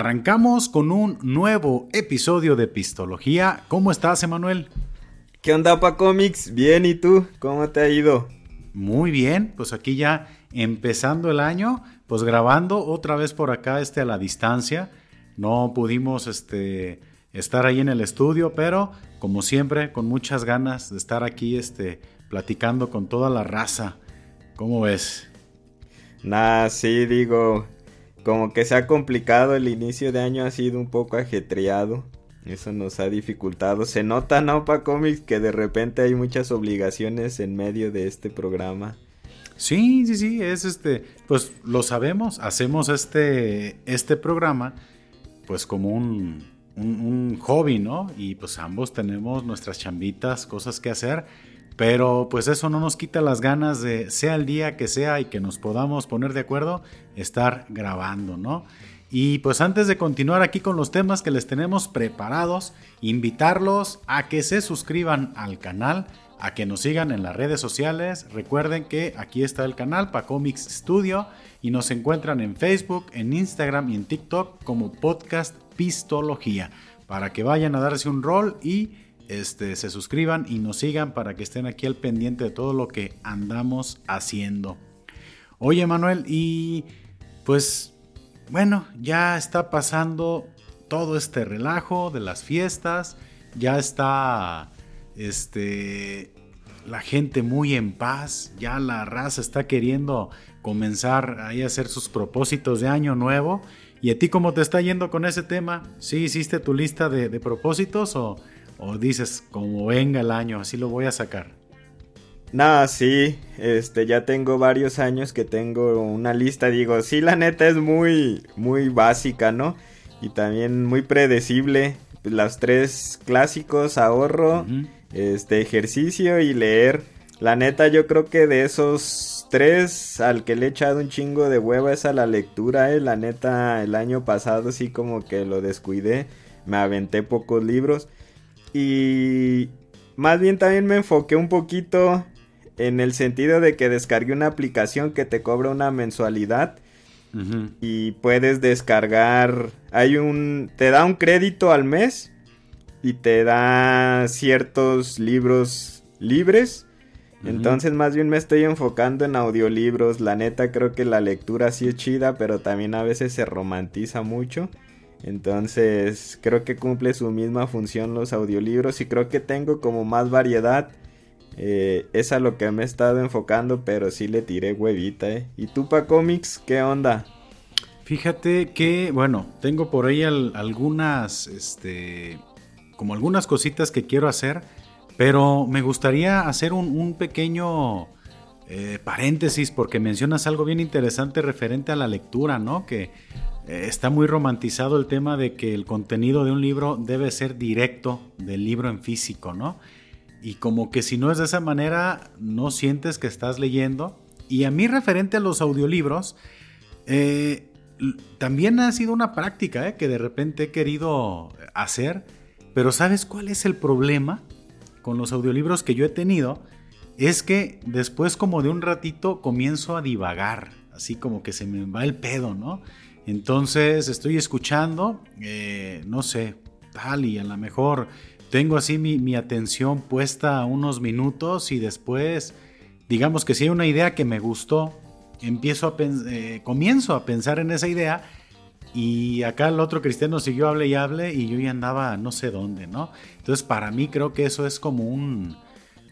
Arrancamos con un nuevo episodio de Pistología. ¿Cómo estás, Emanuel? ¿Qué onda, Pa Comics? Bien, ¿y tú? ¿Cómo te ha ido? Muy bien, pues aquí ya empezando el año, pues grabando otra vez por acá este a la distancia. No pudimos este estar ahí en el estudio, pero como siempre con muchas ganas de estar aquí este platicando con toda la raza. ¿Cómo ves? Nah, sí, digo, como que se ha complicado, el inicio de año ha sido un poco ajetreado. Eso nos ha dificultado. Se nota, ¿no, Pa Comics? Que de repente hay muchas obligaciones en medio de este programa. Sí, sí, sí, es este, pues lo sabemos, hacemos este, este programa pues como un, un, hobby, ¿no? Y pues ambos tenemos nuestras chambitas, cosas que hacer, pero pues eso no nos quita las ganas de, sea el día que sea y que nos podamos poner de acuerdo, estar grabando, ¿no? Y pues antes de continuar aquí con los temas que les tenemos preparados, invitarlos a que se suscriban al canal, a que nos sigan en las redes sociales. Recuerden que aquí está el canal Pacomics Studio y nos encuentran en Facebook, en Instagram y en TikTok como Podcast Pistología para que vayan a darse un rol y este, se suscriban y nos sigan para que estén aquí al pendiente de todo lo que andamos haciendo. Oye Manuel, y pues bueno, ya está pasando todo este relajo de las fiestas, ya está este, la gente muy en paz, ya la raza está queriendo comenzar ahí a hacer sus propósitos de año nuevo. ¿Y a ti cómo te está yendo con ese tema? ¿Sí hiciste tu lista de, propósitos o, o, dices como venga el año, así lo voy a sacar? Nada, sí, este, ya tengo varios años que tengo una lista, digo, sí, la neta es muy, muy básica, ¿no? Y también muy predecible. Las tres clásicos, ahorro, este ejercicio y leer. La neta yo creo que de esos tres al que le he echado un chingo de hueva es a la lectura, eh. La neta el año pasado sí como que lo descuidé, me aventé pocos libros y más bien también me enfoqué un poquito en el sentido de que descargué una aplicación que te cobra una mensualidad y puedes descargar, hay un, te da un crédito al mes y te da ciertos libros libres. Entonces más bien me estoy enfocando en audiolibros. La neta creo que la lectura sí es chida, pero también a veces se romantiza mucho. Entonces creo que cumple su misma función los audiolibros y creo que tengo como más variedad. Eh, es a lo que me he estado enfocando, pero sí le tiré huevita. ¿eh? ¿Y tú pa cómics? ¿Qué onda? Fíjate que, bueno, tengo por ahí algunas, este, como algunas cositas que quiero hacer, pero me gustaría hacer un, pequeño eh, paréntesis porque mencionas algo bien interesante referente a la lectura, ¿no? Que está muy romantizado el tema de que el contenido de un libro debe ser directo del libro en físico, ¿no? Y como que si no es de esa manera, no sientes que estás leyendo. Y a mí referente a los audiolibros, eh, también ha sido una práctica que de repente he querido hacer pero ¿sabes cuál es el problema con los audiolibros que yo he tenido? Es que después como de un ratito comienzo a divagar, así como que se me va el pedo, ¿no? Entonces estoy escuchando, eh, no sé, tal y a lo mejor tengo así mi, atención puesta unos minutos y después, digamos que si hay una idea que me gustó, empiezo a eh, comienzo a pensar en esa idea y acá el otro cristiano siguió hable y hable y yo ya andaba no sé dónde, ¿no? Entonces para mí creo que eso es como un,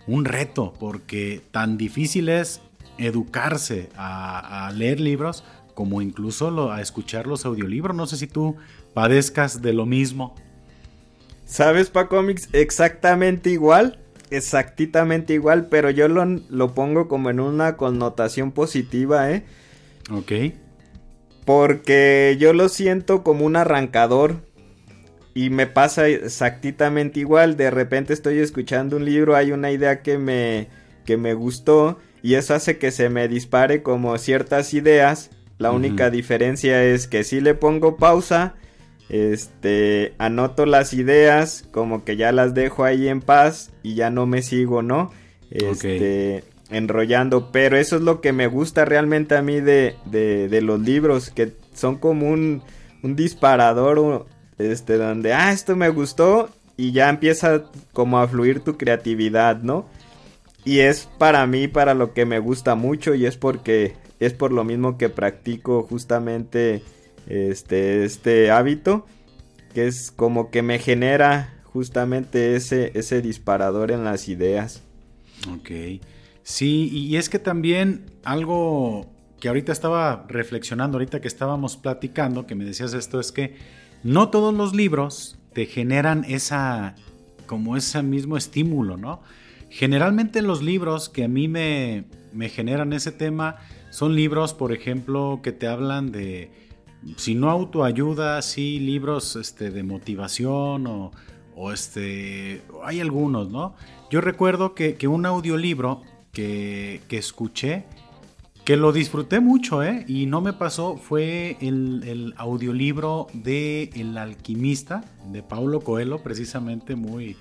un reto, porque tan difícil es educarse a, leer libros como incluso a escuchar los audiolibros. No sé si tú padezcas de lo mismo. ¿Sabes, Pa Comics? Exactamente igual. Exactamente igual, pero yo lo, lo pongo como en una connotación positiva, ¿eh? Ok. Porque yo lo siento como un arrancador. Y me pasa exactamente igual. De repente estoy escuchando un libro, hay una idea que me, que me gustó. Y eso hace que se me dispare como ciertas ideas. La única diferencia es que si le pongo pausa. Este, anoto las ideas, como que ya las dejo ahí en paz y ya no me sigo, ¿no? Este, enrollando, pero eso es lo que me gusta realmente a mí de, de, los libros, que son como un, un disparador, este, donde, ah, esto me gustó y ya empieza como a fluir tu creatividad, ¿no? Y es para mí, para lo que me gusta mucho y es porque es por lo mismo que practico justamente este, este hábito, que es como que me genera justamente ese, ese disparador en las ideas. Ok. Sí, y es que también algo que ahorita estaba reflexionando, ahorita que estábamos platicando, que me decías esto, es que no todos los libros te generan esa, como ese mismo estímulo, ¿no? Generalmente los libros que a mí me, me generan ese tema son libros, por ejemplo, que te hablan de, si no autoayuda, sí libros este, de motivación o, o este, hay algunos, ¿no? Yo recuerdo que, que un audiolibro que, que escuché, que lo disfruté mucho, ¿eh? Y no me pasó, fue el, audiolibro de El alquimista, de Paulo Coelho, precisamente muy,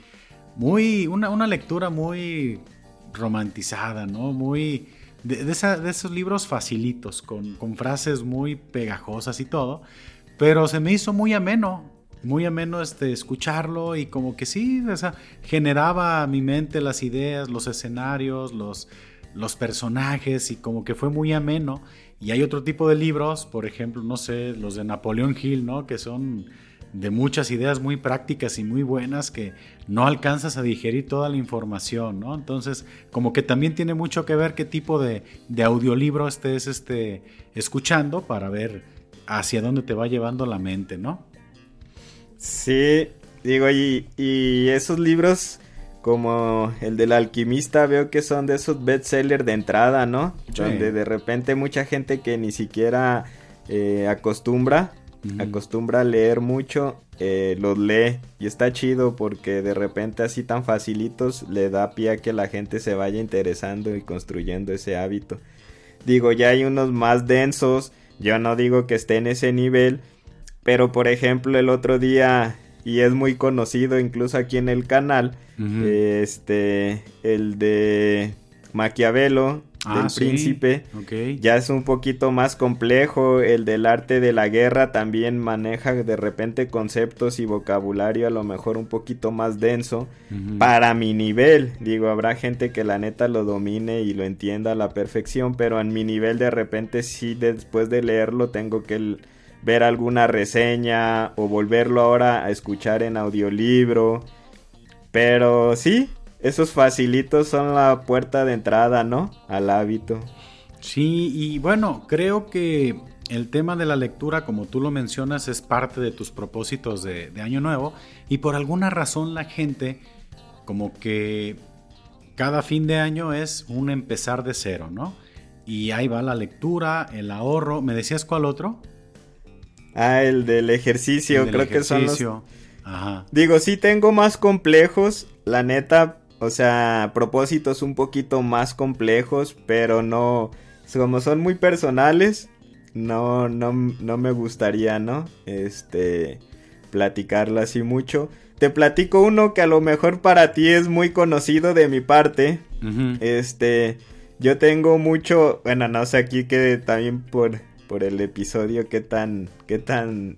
muy, una, una lectura muy romantizada, ¿no? Muy, de, esos libros facilitos, con, frases muy pegajosas y todo, pero se me hizo muy ameno, muy ameno este, escucharlo y como que sí, generaba a mi mente las ideas, los escenarios, los, los personajes y como que fue muy ameno. Y hay otro tipo de libros, por ejemplo, no sé, los de Napoleón Hill, ¿no? Que son de muchas ideas muy prácticas y muy buenas que no alcanzas a digerir toda la información, ¿no? Entonces, como que también tiene mucho que ver qué tipo de, de audiolibro estés este, escuchando para ver hacia dónde te va llevando la mente, ¿no? Sí, digo, y, y esos libros como el del alquimista, veo que son de esos bestsellers de entrada, ¿no? Donde de repente mucha gente que ni siquiera eh, acostumbra, acostumbra a leer mucho, eh, los lee. Y está chido porque de repente así tan facilitos le da pie a que la gente se vaya interesando y construyendo ese hábito. Digo, ya hay unos más densos, yo no digo que esté en ese nivel, pero por ejemplo el otro día y es muy conocido incluso aquí en el canal. Este, el de Maquiavelo, del ah, príncipe, ya es un poquito más complejo. El del arte de la guerra también maneja de repente conceptos y vocabulario a lo mejor un poquito más denso para mi nivel. Digo, habrá gente que la neta lo domine y lo entienda a la perfección, pero en mi nivel de repente sí después de leerlo tengo que ver alguna reseña o volverlo ahora a escuchar en audiolibro. Pero sí, esos facilitos son la puerta de entrada, ¿no? Al hábito. Sí, y bueno, creo que el tema de la lectura, como tú lo mencionas, es parte de tus propósitos de, de año nuevo y por alguna razón la gente como que cada fin de año es un empezar de cero, ¿no? Y ahí va la lectura, el ahorro. ¿Me decías cuál otro? Ah, el del ejercicio, creo que son los... Ajá. Digo, sí tengo más complejos, la neta, o sea, propósitos un poquito más complejos, pero no, como son muy personales, no, no, no me gustaría, ¿no? Este, platicarlo así mucho. Te platico uno que a lo mejor para ti es muy conocido de mi parte. Este, yo tengo mucho, bueno, no sé aquí que también por por el episodio, qué tan, qué tan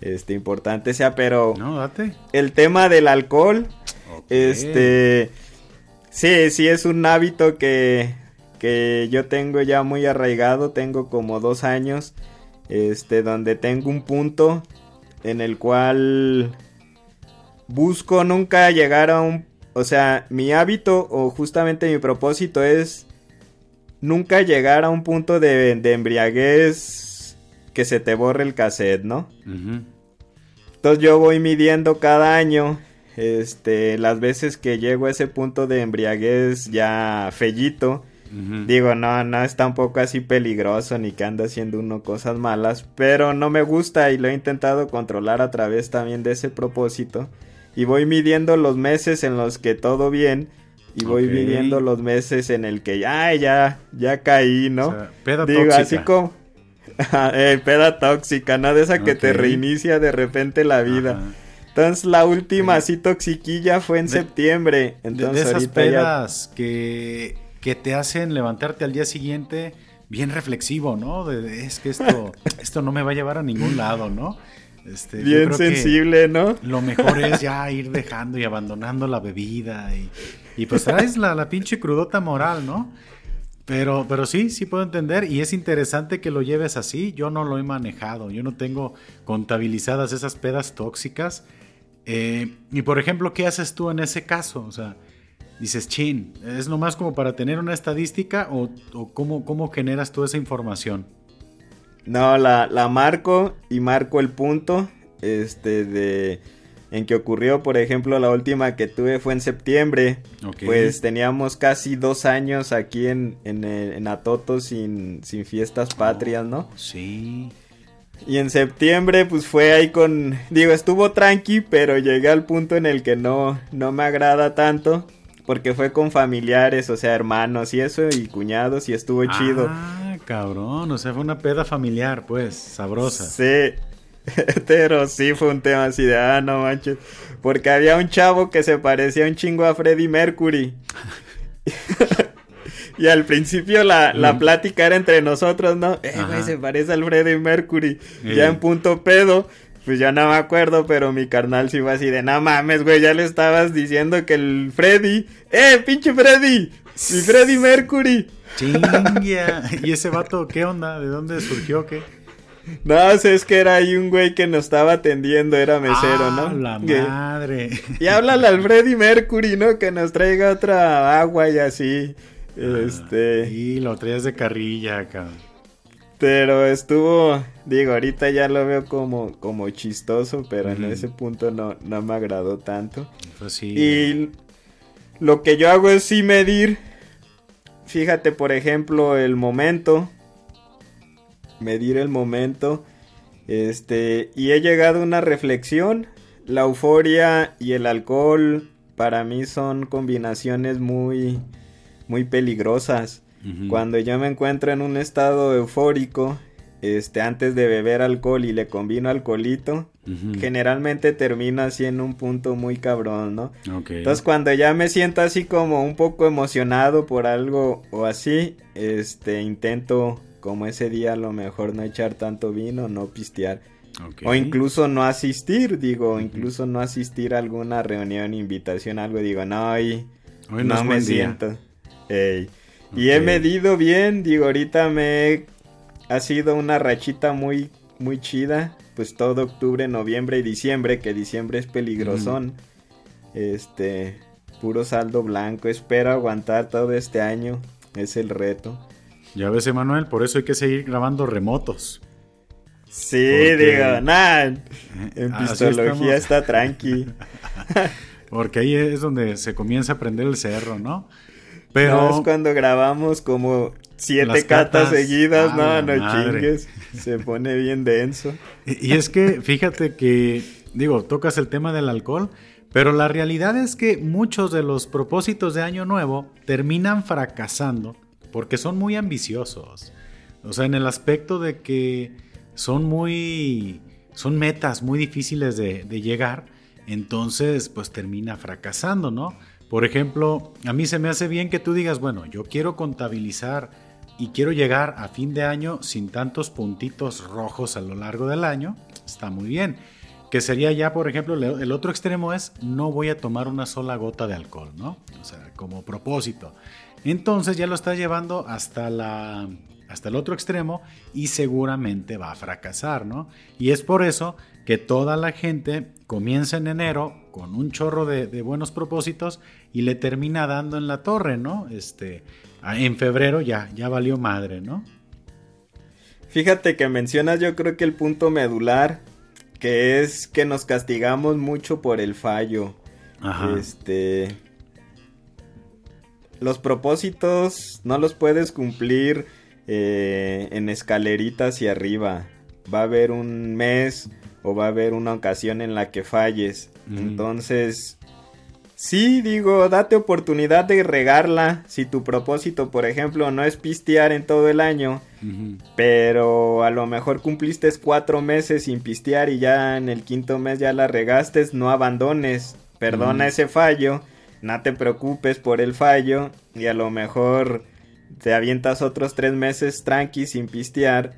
este, importante sea, pero no, date. el tema del alcohol, este, sí, sí es un hábito que, que yo tengo ya muy arraigado, tengo como dos años, este, donde tengo un punto en el cual busco nunca llegar a un, o sea, mi hábito o justamente mi propósito es nunca llegar a un punto de, embriaguez que se te borre el cassette, ¿no? Entonces yo voy midiendo cada año este, las veces que llego a ese punto de embriaguez ya fellito. Digo, no, no es tampoco así peligroso ni que anda haciendo uno cosas malas, pero no me gusta y lo he intentado controlar a través también de ese propósito. Y voy midiendo los meses en los que todo bien y voy viviendo los meses en el que ya, ya, ya caí, ¿no? Digo, tóxica. así como eh, peda tóxica, ¿no? De esa que te reinicia de repente la vida. Entonces la última así toxiquilla fue en septiembre. Entonces, de, esas pedas que, que te hacen levantarte al día siguiente bien reflexivo, ¿no? es que esto, esto no me va a llevar a ningún lado, ¿no? Este, bien sensible, ¿no? Lo mejor es ya ir dejando y abandonando la bebida y, y pues traes la, la pinche crudota moral, ¿no? Pero, pero sí, sí puedo entender y es interesante que lo lleves así. Yo no lo he manejado, yo no tengo contabilizadas esas pedas tóxicas. Eh, y por ejemplo, ¿qué haces tú en ese caso? O sea, dices, chin, ¿es nomás como para tener una estadística o, cómo, cómo, generas tú esa información? No, la, la marco y marco el punto este, de en que ocurrió, por ejemplo, la última que tuve fue en septiembre. Pues teníamos casi dos años aquí en, en, en Atoto sin, sin fiestas patrias, ¿no? Sí. Y en septiembre, pues fue ahí con. Digo, estuvo tranqui, pero llegué al punto en el que no, no me agrada tanto. Porque fue con familiares, o sea, hermanos y eso, y cuñados, y estuvo chido. Ah, cabrón, o sea, fue una peda familiar, pues, sabrosa. Sí, pero sí fue un tema así de, ah, no manches. Porque había un chavo que se parecía un chingo a Freddie Mercury. y al principio la, la, plática era entre nosotros, ¿no? Eh, güey, se parece al Freddie Mercury. Ya en punto pedo. Pues ya no me acuerdo, pero mi carnal sí fue así de, no mames, güey, ya le estabas diciendo que el Freddy, eh, pinche Freddy, mi Freddy Mercury. Chingia. ¿Y ese vato qué onda? ¿De dónde surgió qué? No, es que era ahí un güey que nos estaba atendiendo, era mesero, ah, ¿no? la madre. Y háblale al Freddy Mercury, ¿no? Que nos traiga otra agua y así. Ah, este. Y lo traías de carrilla acá. Pero estuvo, digo, ahorita ya lo veo como, como chistoso, pero en ese punto no, no me agradó tanto. Pues sí. Y lo que yo hago es sí medir. Fíjate, por ejemplo, el momento medir el momento. Este, y he llegado a una reflexión. La euforia y el alcohol para mí son combinaciones muy, muy peligrosas. Cuando yo me encuentro en un estado eufórico, este, antes de beber alcohol y le combino alcoholito, generalmente termino así en un punto muy cabrón, ¿no? Entonces cuando ya me siento así como un poco emocionado por algo o así, este, intento como ese día a lo mejor no echar tanto vino, no pistear. O incluso no asistir, digo, incluso no asistir a alguna reunión, invitación, algo, digo, no, hoy, no, me siento. Y he medido bien, digo, ahorita me ha sido una rachita muy, muy chida, pues todo octubre, noviembre y diciembre, que diciembre es peligrosón. Este, puro saldo blanco, espero aguantar todo este año, es el reto. Ya ves, Emanuel, por eso hay que seguir grabando remotos. Sí, digo, nada. En pistología está tranqui. Porque ahí es donde se comienza a prender el cerro, ¿no? Pero. es cuando grabamos como siete catas, seguidas, no, no chingues. Se pone bien denso. Y, y es que, fíjate que, digo, tocas el tema del alcohol, pero la realidad es que muchos de los propósitos de Año Nuevo terminan fracasando porque son muy ambiciosos. O sea, en el aspecto de que son muy... son metas muy difíciles de, llegar, entonces pues termina fracasando, ¿no? Por ejemplo, a mí se me hace bien que tú digas, bueno, yo quiero contabilizar y quiero llegar a fin de año sin tantos puntitos rojos a lo largo del año, está muy bien. Que sería ya, por ejemplo, el otro extremo es no voy a tomar una sola gota de alcohol, ¿no? O sea, como propósito. Entonces ya lo estás llevando hasta, la, hasta el otro extremo y seguramente va a fracasar, ¿no? Y es por eso que toda la gente comienza en enero con un chorro de, buenos propósitos y le termina dando en la torre, ¿no? Este, en febrero ya, ya valió madre, ¿no? Fíjate que mencionas yo creo que el punto medular, que es que nos castigamos mucho por el fallo. Ajá. Este, los propósitos no los puedes cumplir eh, en escaleritas hacia arriba. Va a haber un mes o va a haber una ocasión en la que falles. Entonces, sí, digo, date oportunidad de regarla. Si tu propósito, por ejemplo, no es pistear en todo el año, pero a lo mejor cumpliste cuatro meses sin pistear y ya en el quinto mes ya la regaste, no abandones. Perdona ese fallo no te preocupes por el fallo y a lo mejor te avientas otros tres meses tranqui sin pistear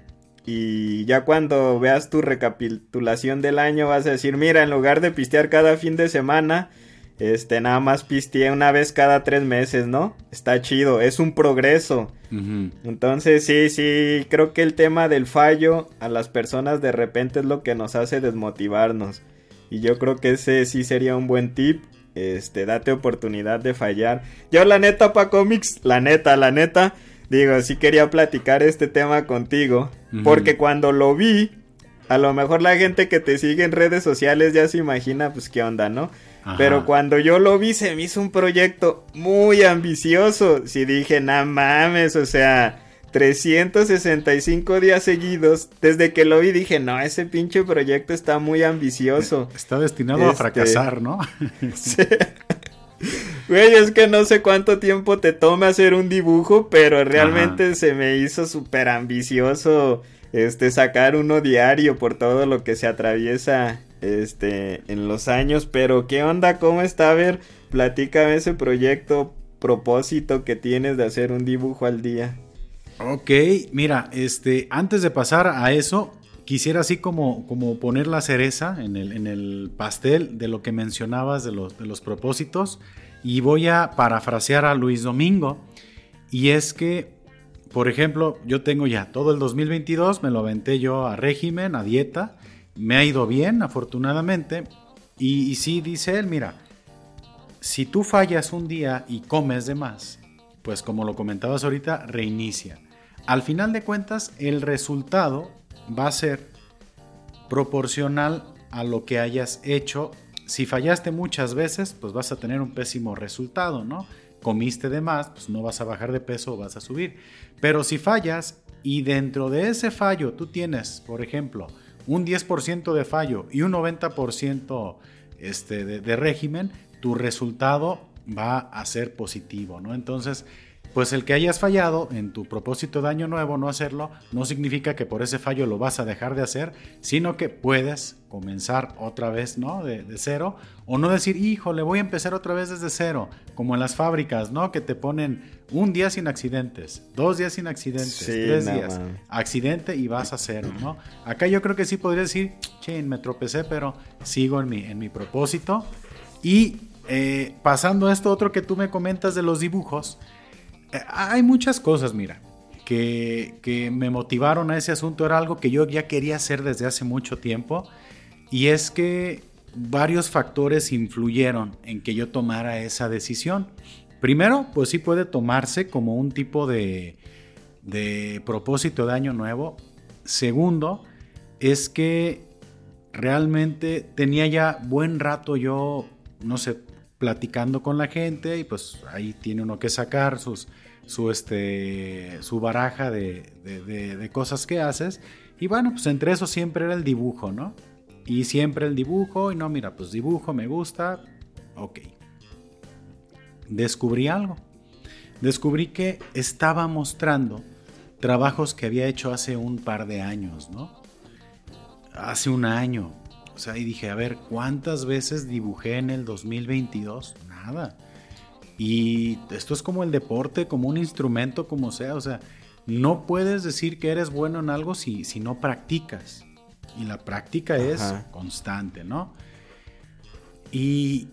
y ya cuando veas tu recapitulación del año vas a decir, mira, en lugar de pistear cada fin de semana, este, nada más pisteé una vez cada tres meses, ¿no? Está chido, es un progreso. Entonces, sí, sí, creo que el tema del fallo a las personas de repente es lo que nos hace desmotivarnos. Y yo creo que ese sí sería un buen tip. Este, date oportunidad de fallar. Yo, la neta, pa' cómics, la neta, la neta, digo, sí quería platicar este tema contigo. Porque cuando lo vi, a lo mejor la gente que te sigue en redes sociales ya se imagina, pues, qué onda, ¿no? Pero cuando yo lo vi se me hizo un proyecto muy ambicioso. Si dije, no mames, o sea, 365 días seguidos. Desde que lo vi dije, no, ese pinche proyecto está muy ambicioso. Está destinado a este, fracasar, ¿no? sí. Güey, es que no sé cuánto tiempo te toma hacer un dibujo, pero realmente se me hizo súper ambicioso este sacar uno diario por todo lo que se atraviesa este, en los años, pero ¿qué onda? ¿Cómo está? A ver, platícame ese proyecto, propósito que tienes de hacer un dibujo al día. Ok, mira, este, antes de pasar a eso, quisiera así como, como poner la cereza en el, en el pastel de lo que mencionabas de los, de los propósitos y voy a parafrasear a Luis Domingo y es que, por ejemplo, yo tengo ya todo el 2022, me lo aventé yo a régimen, a dieta, me ha ido bien, afortunadamente. Y, sí, dice él, mira, si tú fallas un día y comes de más, pues como lo comentabas ahorita, reinicia. Al final de cuentas, el resultado va a ser proporcional a lo que hayas hecho. Si fallaste muchas veces, pues vas a tener un pésimo resultado, ¿no? Comiste de más, pues no vas a bajar de peso o vas a subir. Pero si fallas y dentro de ese fallo tú tienes, por ejemplo, un 10% de fallo y un 90% este, de, de, régimen, tu resultado va a ser positivo, ¿no? Entonces, pues el que hayas fallado en tu propósito de año nuevo, no hacerlo, no significa que por ese fallo lo vas a dejar de hacer, sino que puedes comenzar otra vez, ¿no? De, cero, o no decir, híjole, voy a empezar otra vez desde cero, como en las fábricas, ¿no? Que te ponen un día sin accidentes, dos días sin accidentes, tres días, accidente y vas a cero, ¿no? Acá yo creo que sí podría decir, chin, me tropecé, pero sigo en mi, en mi propósito. Y eh, pasando a esto otro que tú me comentas de los dibujos, hay muchas cosas, mira, que, me motivaron a ese asunto. Era algo que yo ya quería hacer desde hace mucho tiempo. Y es que varios factores influyeron en que yo tomara esa decisión. Primero, pues sí puede tomarse como un tipo de, de propósito de año nuevo. Segundo, es que realmente tenía ya buen rato yo, no sé, platicando con la gente y pues ahí tiene uno que sacar sus, su, este, su baraja de, de, cosas que haces. Y bueno, pues entre eso siempre era el dibujo, ¿no? Y siempre el dibujo, y no, mira, pues dibujo, me gusta, ok. Descubrí algo. Descubrí que estaba mostrando trabajos que había hecho hace un par de años, ¿no? Hace un año, o sea, y dije, a ver, ¿cuántas veces dibujé en el 2022? Nada. Y esto es como el deporte, como un instrumento, como sea. O sea, no puedes decir que eres bueno en algo si, si no practicas. Y la práctica es constante, ¿no? Y,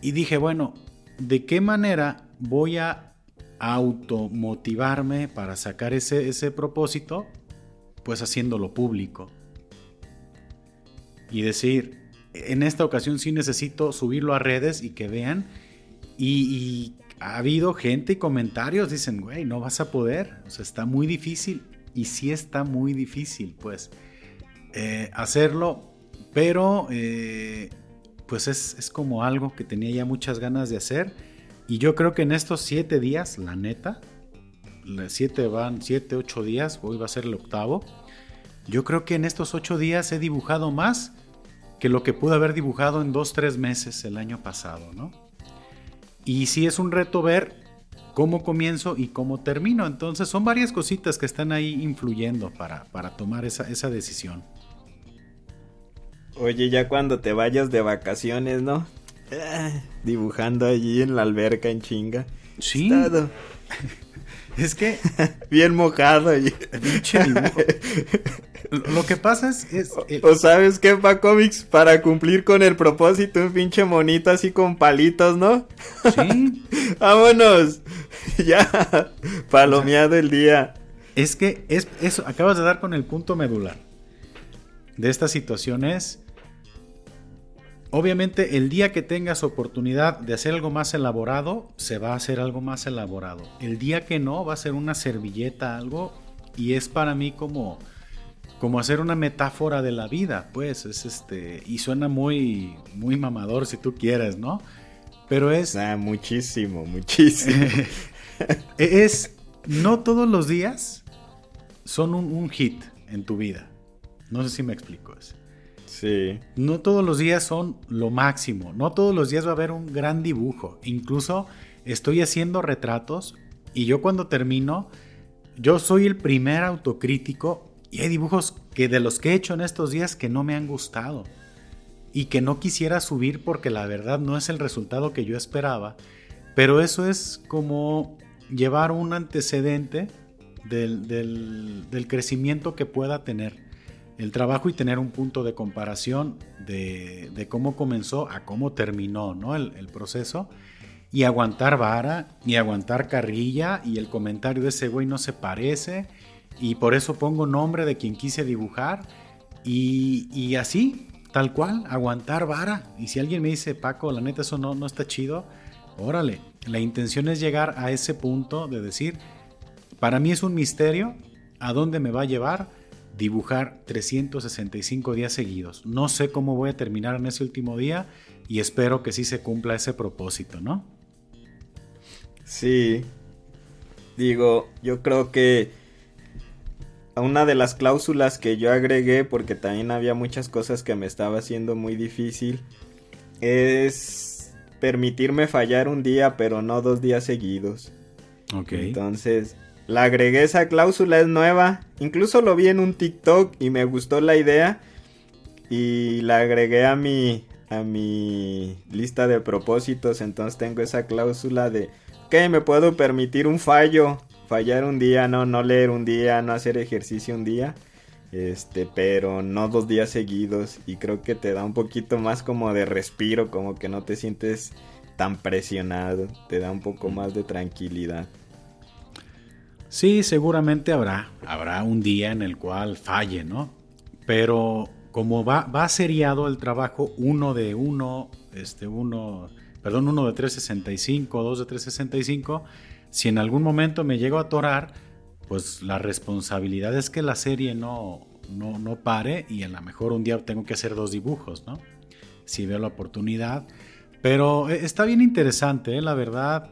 y dije, bueno, ¿de qué manera voy a automotivarme para sacar ese, ese propósito? Pues haciéndolo público y decir, en esta ocasión sí necesito subirlo a redes y que vean. Y, ha habido gente y comentarios, dicen, güey, no vas a poder, o sea, está muy difícil. Y sí está muy difícil, pues, eh, hacerlo, pero eh, pues es, es como algo que tenía ya muchas ganas de hacer. Y yo creo que en estos siete días, la neta, siete van, siete, ocho días, hoy va a ser el octavo. Yo creo que en estos ocho días he dibujado más que lo que pude haber dibujado en dos, tres meses el año pasado, ¿no? Y sí es un reto ver cómo comienzo y cómo termino. Entonces son varias cositas que están ahí influyendo para, para tomar esa, decisión. Oye, ya cuando te vayas de vacaciones, ¿no? Ah, dibujando allí en la alberca en chinga. Sí. Es que. Bien mojado. Y... Lo que pasa es. o, sabes qué, pa cómics, para cumplir con el propósito, un pinche monito así con palitos, ¿no? Sí. Vámonos. ya. Palomeado el día. Es que es eso, acabas de dar con el punto medular de esta situación es. Obviamente, el día que tengas oportunidad de hacer algo más elaborado, se va a hacer algo más elaborado. El día que no, va a ser una servilleta, algo. Y es para mí como como hacer una metáfora de la vida, pues es este y suena muy muy mamador si tú quieres, ¿no? Pero es ah, muchísimo, muchísimo. es no todos los días son un, hit en tu vida. No sé si me explico eso. No todos los días son lo máximo. No todos los días va a haber un gran dibujo. Incluso estoy haciendo retratos y yo cuando termino, yo soy el primer autocrítico y hay dibujos que de los que he hecho en estos días que no me han gustado y que no quisiera subir porque la verdad no es el resultado que yo esperaba. Pero eso es como llevar un antecedente del, crecimiento que pueda tener el trabajo y tener un punto de comparación de, cómo comenzó a cómo terminó ¿no? el, proceso y aguantar vara y aguantar carrilla y el comentario de ese güey no se parece y por eso pongo nombre de quien quise dibujar y, así, tal cual, aguantar vara. Y si alguien me dice, Paco, la neta eso no, no está chido, órale, la intención es llegar a ese punto de decir, para mí es un misterio a dónde me va a llevar dibujar 365 días seguidos. No sé cómo voy a terminar en ese último día y espero que sí se cumpla ese propósito, ¿no? Sí. Digo, yo creo que una de las cláusulas que yo agregué, porque también había muchas cosas que me estaba haciendo muy difícil, es permitirme fallar un día, pero no dos días seguidos. Ok. Entonces, la agregué esa cláusula, es nueva. Incluso lo vi en un TikTok y me gustó la idea. Y la agregué a mi, a mi lista de propósitos. Entonces tengo esa cláusula de, que me puedo permitir un fallo fallar un día, no, no leer un día, no hacer ejercicio un día. Este, pero no dos días seguidos. Y creo que te da un poquito más como de respiro, como que no te sientes tan presionado. Te da un poco más de tranquilidad. Sí, seguramente habrá. Habrá un día en el cual falle, ¿no? Pero como va, va seriado el trabajo, uno de uno, este, uno, perdón, uno de 365, dos de 365 si en algún momento me llego a atorar, pues la responsabilidad es que la serie no, no, pare y a lo mejor un día tengo que hacer dos dibujos, ¿no? Si veo la oportunidad. Pero eh, está bien interesante, ¿eh? la verdad.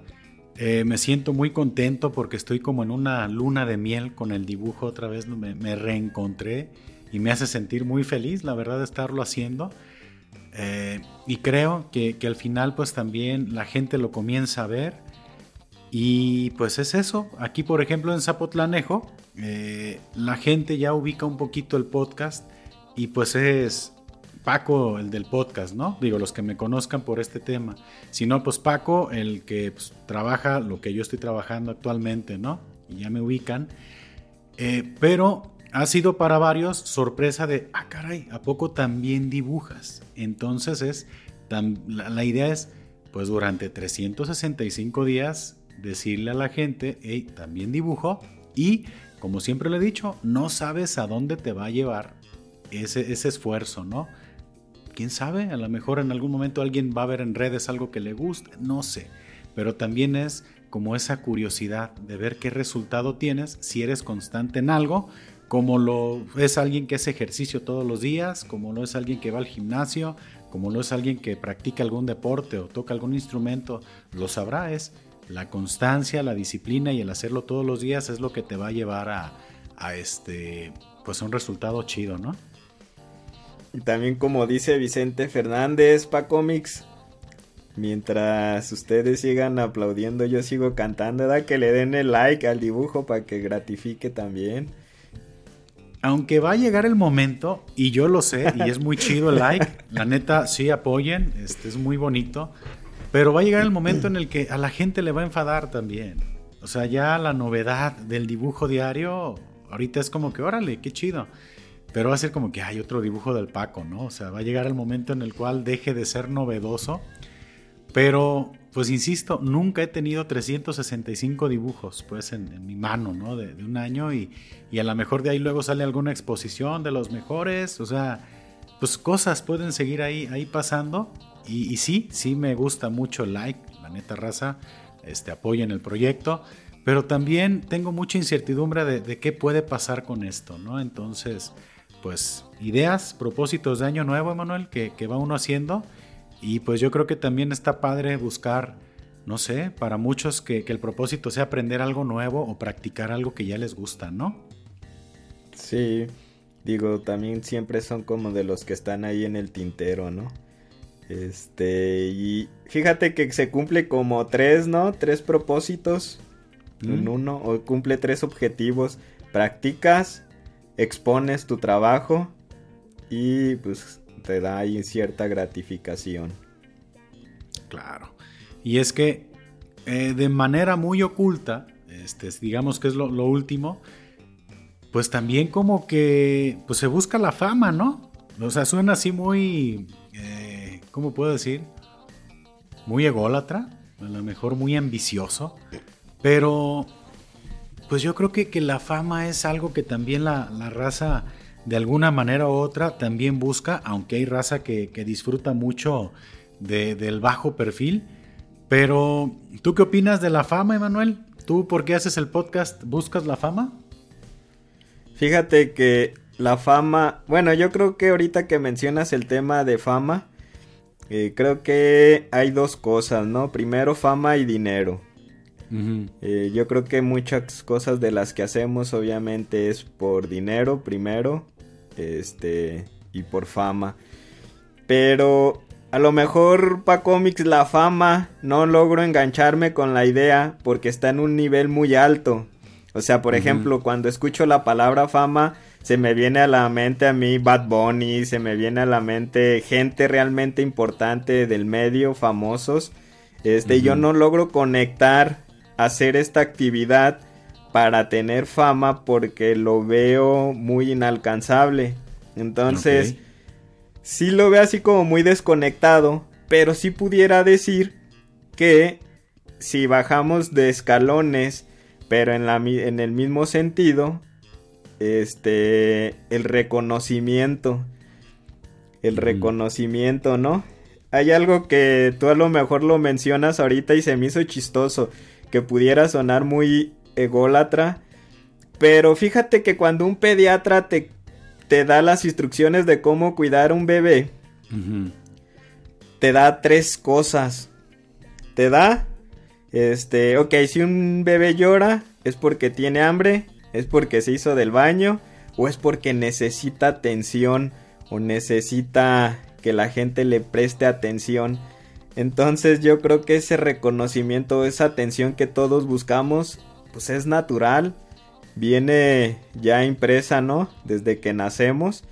Eh, me siento muy contento porque estoy como en una luna de miel con el dibujo. Otra vez me, reencontré y me hace sentir muy feliz, la verdad, de estarlo haciendo. y creo que, que, al final pues también la gente lo comienza a ver y pues es eso. Aquí, por ejemplo, en Zapotlanejo, eh, la gente ya ubica un poquito el podcast y pues es Paco el del podcast, ¿no? Digo, los que me conozcan por este tema. Si no, pues Paco, el que pues, trabaja lo que yo estoy trabajando actualmente, ¿no? Y ya me ubican. Eh, pero ha sido para varios sorpresa de, ah, caray, ¿a poco también dibujas? Entonces es, la, idea es, pues durante 365 días decirle a la gente, hey, también dibujo y como siempre le he dicho, no sabes a dónde te va a llevar ese, ese esfuerzo, ¿no? ¿Quién sabe? A lo mejor en algún momento alguien va a ver en redes algo que le guste, no sé. Pero también es como esa curiosidad de ver qué resultado tienes si eres constante en algo, como lo es alguien que hace ejercicio todos los días, como lo es alguien que va al gimnasio, como lo es alguien que practica algún deporte o toca algún instrumento, lo sabrá, es la constancia, la disciplina y el hacerlo todos los días es lo que te va a llevar a, este, pues un resultado chido, ¿no? Y también como dice Vicente Fernández, pa cómics, mientras ustedes sigan aplaudiendo, yo sigo cantando, da que le den el like al dibujo para que gratifique también. Aunque va a llegar el momento, y yo lo sé, y es muy chido el like, la neta, sí apoyen, este es muy bonito, pero va a llegar el momento en el que a la gente le va a enfadar también. O sea, ya la novedad del dibujo diario, ahorita es como que, órale, qué chido. Pero va a ser como que hay otro dibujo del Paco, ¿no? O sea, va a llegar el momento en el cual deje de ser novedoso. Pero, pues insisto, nunca he tenido 365 dibujos, pues, en, mi mano, ¿no? De, un año y, y, a lo mejor de ahí luego sale alguna exposición de los mejores. O sea, pues cosas pueden seguir ahí, ahí pasando. Y, y sí, sí me gusta mucho el like, la neta raza este, apoyen el proyecto, pero también tengo mucha incertidumbre de, qué puede pasar con esto, ¿no? Entonces, pues ideas, propósitos de año nuevo, Emanuel, que, va uno haciendo, y pues yo creo que también está padre buscar, no sé, para muchos que, que el propósito sea aprender algo nuevo o practicar algo que ya les gusta, ¿no? Sí, digo, también siempre son como de los que están ahí en el tintero, ¿no? Este, y fíjate que se cumple como tres, ¿no? Tres propósitos en uno, o cumple tres objetivos. Practicas, expones tu trabajo y pues te da ahí cierta gratificación. Claro. Y es que eh, de manera muy oculta, este, digamos que es lo, último, pues también como que pues se busca la fama, ¿no? O sea, suena así muy... Eh, ¿cómo puedo decir? Muy ególatra, a lo mejor muy ambicioso, pero pues yo creo que, que la fama es algo que también la, raza de alguna manera u otra también busca, aunque hay raza que, disfruta mucho del bajo perfil. Pero, ¿tú qué opinas de la fama, Emanuel? ¿Tú por qué haces el podcast? ¿Buscas la fama? Fíjate que la fama, bueno, yo creo que ahorita que mencionas el tema de fama, eh, creo que hay dos cosas, ¿no? Primero fama y dinero. Eh, yo creo que muchas cosas de las que hacemos obviamente es por dinero primero, este, y por fama. Pero a lo mejor para cómics la fama no logro engancharme con la idea porque está en un nivel muy alto. O sea, por ejemplo, cuando escucho la palabra fama, se me viene a la mente a mí Bad Bunny, se me viene a la mente gente realmente importante del medio, famosos. Este, yo no logro conectar, hacer esta actividad para tener fama porque lo veo muy inalcanzable. Entonces, sí lo veo así como muy desconectado, pero sí pudiera decir que si bajamos de escalones, pero en, la, en el mismo sentido, este, el reconocimiento. El reconocimiento, ¿no? Hay algo que tú a lo mejor lo mencionas ahorita y se me hizo chistoso, que pudiera sonar muy ególatra, pero fíjate que cuando un pediatra te, te da las instrucciones de cómo cuidar a un bebé, te da tres cosas. Te da, este, ok, si un bebé llora es porque tiene hambre, ¿Es porque se hizo del baño? ¿O es porque necesita atención? ¿O necesita que la gente le preste atención? Entonces yo creo que ese reconocimiento, esa atención que todos buscamos, pues es natural. Viene ya impresa, ¿no? Desde que nacemos.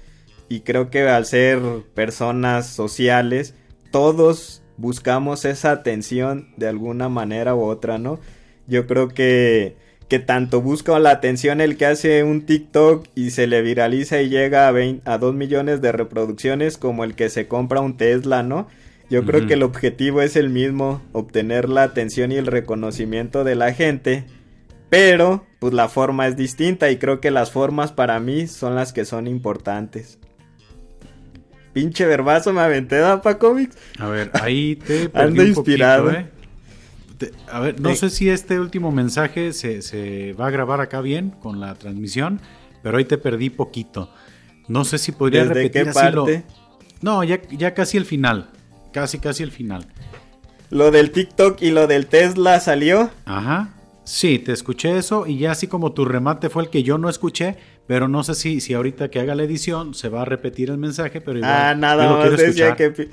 Y creo que al ser personas sociales, todos buscamos esa atención de alguna manera u otra, ¿no? Yo creo que que tanto busca la atención el que hace un TikTok y se le viraliza y llega a, 20, a 2 millones de reproducciones como el que se compra un Tesla, ¿no? Yo creo que el objetivo es el mismo, obtener la atención y el reconocimiento de la gente, pero pues la forma es distinta y creo que las formas para mí son las que son importantes. Pinche verbazo me aventé, ¿da, pa cómics? A ver, ahí te ando inspirado. ¿eh? a ver, no sé si este último mensaje se, va a grabar acá bien con la transmisión, pero ahí te perdí poquito. No sé si podría repetir qué parte? No, ya, ya casi el final. Casi, casi el final. ¿Lo del TikTok y lo del Tesla salió? Ajá. Sí, te escuché eso y ya así como tu remate fue el que yo no escuché, pero no sé si, si ahorita que haga la edición se va a repetir el mensaje, pero igual. Ah, nada más decía que.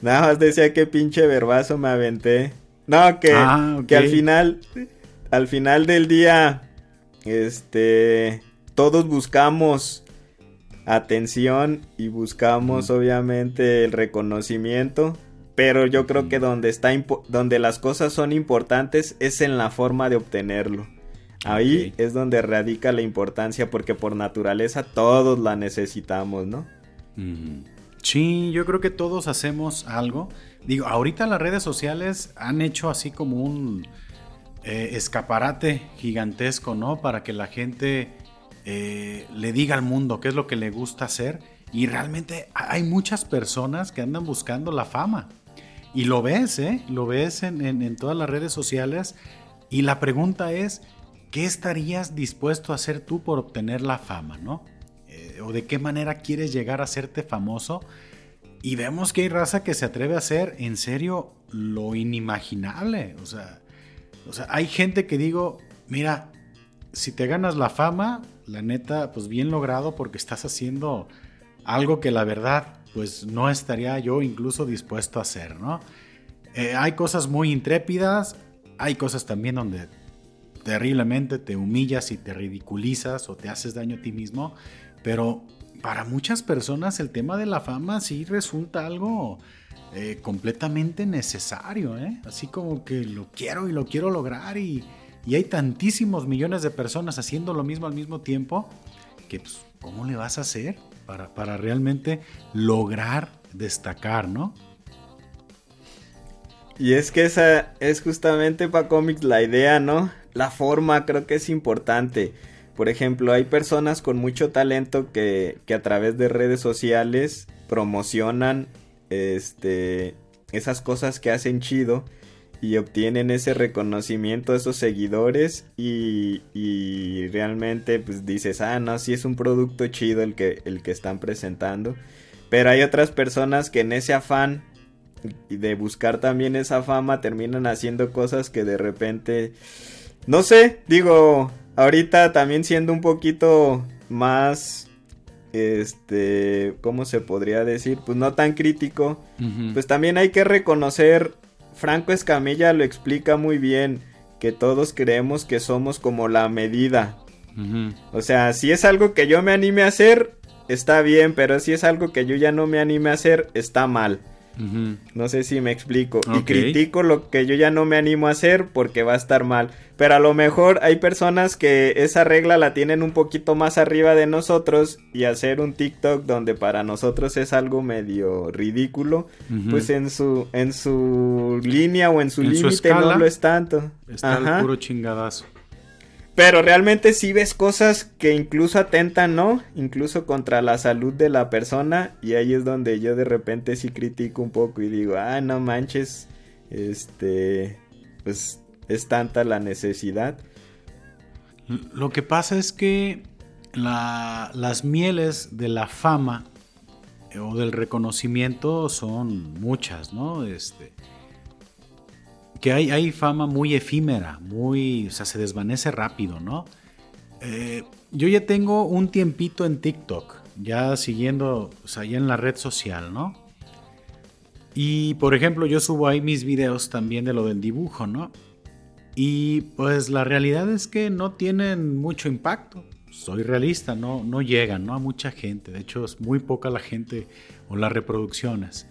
Nada más decía que pinche verbazo me aventé. No, que, ah, que al final, al final del día, este, todos buscamos atención y buscamos obviamente el reconocimiento, pero yo creo que donde, está donde las cosas son importantes es en la forma de obtenerlo. Ahí es donde radica la importancia porque por naturaleza todos la necesitamos, ¿no? Sí, yo creo que todos hacemos algo. Digo, ahorita las redes sociales han hecho así como un eh, escaparate gigantesco, ¿no? Para que la gente eh, le diga al mundo qué es lo que le gusta hacer. Y realmente hay muchas personas que andan buscando la fama. Y lo ves, ¿eh? Lo ves en todas las redes sociales. Y la pregunta es, ¿qué estarías dispuesto a hacer tú por obtener la fama, no? Eh, o de qué manera quieres llegar a hacerte famoso. Y vemos que hay raza que se atreve a hacer en serio lo inimaginable. O sea, o sea, hay gente que digo, mira, si te ganas la fama, la neta, pues bien logrado porque estás haciendo algo que la verdad, pues no estaría yo incluso dispuesto a hacer, ¿no? Eh, hay cosas muy intrépidas, hay cosas también donde terriblemente te humillas y te ridiculizas o te haces daño a ti mismo, pero para muchas personas el tema de la fama sí resulta algo eh, completamente necesario, ¿eh? así como que lo quiero y lo quiero lograr y, hay tantísimos millones de personas haciendo lo mismo al mismo tiempo que pues, ¿cómo le vas a hacer para, para realmente lograr destacar, ¿no? Y es que esa es justamente para cómics la idea, ¿no? la forma creo que es importante. Por ejemplo, hay personas con mucho talento que, que a través de redes sociales promocionan este, esas cosas que hacen chido y obtienen ese reconocimiento, esos seguidores y, y, realmente pues dices, ah, no, sí es un producto chido el que, el que están presentando. Pero hay otras personas que en ese afán de buscar también esa fama terminan haciendo cosas que de repente no sé, digo, ahorita también siendo un poquito más este, ¿cómo se podría decir? Pues no tan crítico. Pues también hay que reconocer, Franco Escamilla lo explica muy bien, que todos creemos que somos como la medida. O sea, si es algo que yo me anime a hacer, está bien, pero si es algo que yo ya no me anime a hacer, está mal. No sé si me explico. Y critico lo que yo ya no me animo a hacer porque va a estar mal. Pero a lo mejor hay personas que esa regla la tienen un poquito más arriba de nosotros y hacer un TikTok donde para nosotros es algo medio ridículo, pues en su en su línea o en su límite no lo es tanto. Está el puro chingadazo. Pero realmente sí ves cosas que incluso atentan, ¿no? Incluso contra la salud de la persona. Y ahí es donde yo de repente sí critico un poco y digo, ah, no manches. Este, pues es tanta la necesidad. Lo que pasa es que las mieles de la fama o del reconocimiento son muchas, ¿no? Este, que hay, hay fama muy efímera, muy, o sea, se desvanece rápido, ¿no? Eh, yo ya tengo un tiempito en TikTok, ya siguiendo, o sea, ya en la red social, ¿no? Y por ejemplo, yo subo ahí mis videos también de lo del dibujo, ¿no? Y pues la realidad es que no tienen mucho impacto. Soy realista, no, no llegan ¿no? a mucha gente. De hecho, es muy poca la gente o las reproducciones.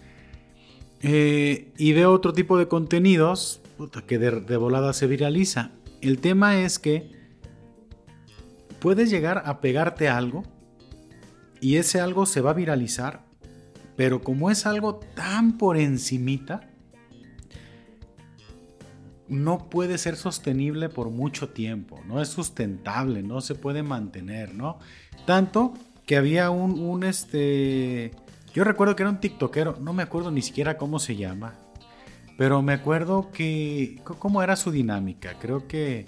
Eh, y veo otro tipo de contenidos que de, volada se viraliza. El tema es que puedes llegar a pegarte algo y ese algo se va a viralizar, pero como es algo tan por encimita, no puede ser sostenible por mucho tiempo, no es sustentable, no se puede mantener, ¿no? Tanto que había un, un este, yo recuerdo que era un tiktokero, no me acuerdo ni siquiera cómo se llama, pero me acuerdo que. ¿Cómo era su dinámica? Creo que.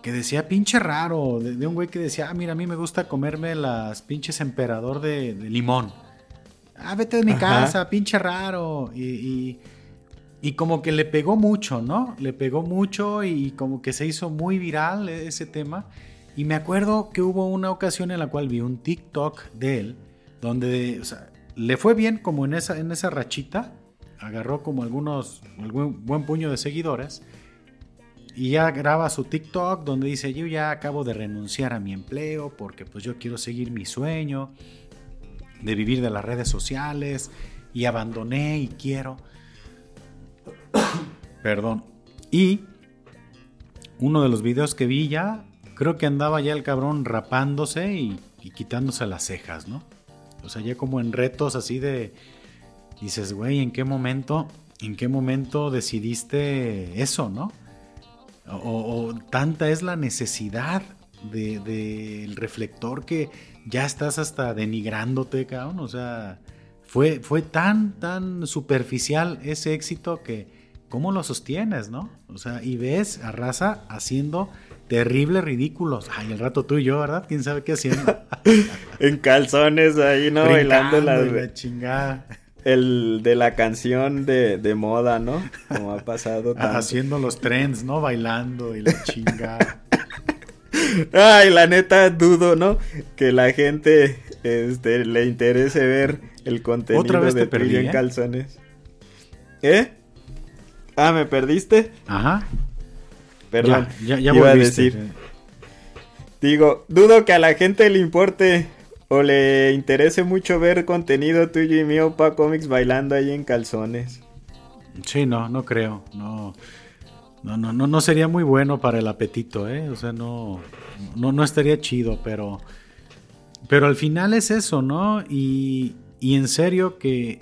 Que decía pinche raro. De, un güey que decía, ah, mira, a mí me gusta comerme las pinches emperador de, limón. Ah, vete de mi casa, pinche raro. Y, y, como que le pegó mucho, ¿no? Le pegó mucho y como que se hizo muy viral ese tema. Y me acuerdo que hubo una ocasión en la cual vi un TikTok de él, donde, o sea, le fue bien como en esa, en esa rachita agarró como algunos, algún buen puño de seguidores y ya graba su TikTok donde dice yo ya acabo de renunciar a mi empleo porque pues yo quiero seguir mi sueño de vivir de las redes sociales y abandoné y quiero. Perdón. Y uno de los videos que vi ya, creo que andaba ya el cabrón rapándose y, y quitándose las cejas, ¿no? O sea, ya como en retos así de... Dices, güey, ¿en qué momento, en qué momento decidiste eso, no? O, tanta es la necesidad del de, reflector que ya estás hasta denigrándote, cabrón. O sea, fue, fue tan, tan superficial ese éxito que, ¿cómo lo sostienes, no? O sea, y ves a raza haciendo terribles ridículos. Ay, el rato tú y yo, ¿verdad? ¿Quién sabe qué haciendo? en calzones ahí, ¿no? Bailando la, la chingada el de la canción de, de moda, ¿no? Como ha pasado. Haciendo los trends, ¿no? Bailando y la chingada. Ay, la neta dudo, ¿no? Que la gente este, le interese ver el contenido ¿Otra vez de perdí, en ¿eh? calzones. ¿Eh? Ah, ¿me perdiste? Ajá. Perdón. Ya, ya, iba a decir. Digo, dudo que a la gente le importe o le interese mucho ver contenido tuyo y mío pa cómics bailando ahí en calzones. Sí, no, no creo. No, no, no, no, no sería muy bueno para el apetito, ¿eh? O sea, no, no, no estaría chido, pero, pero al final es eso, ¿no? Y, y en serio que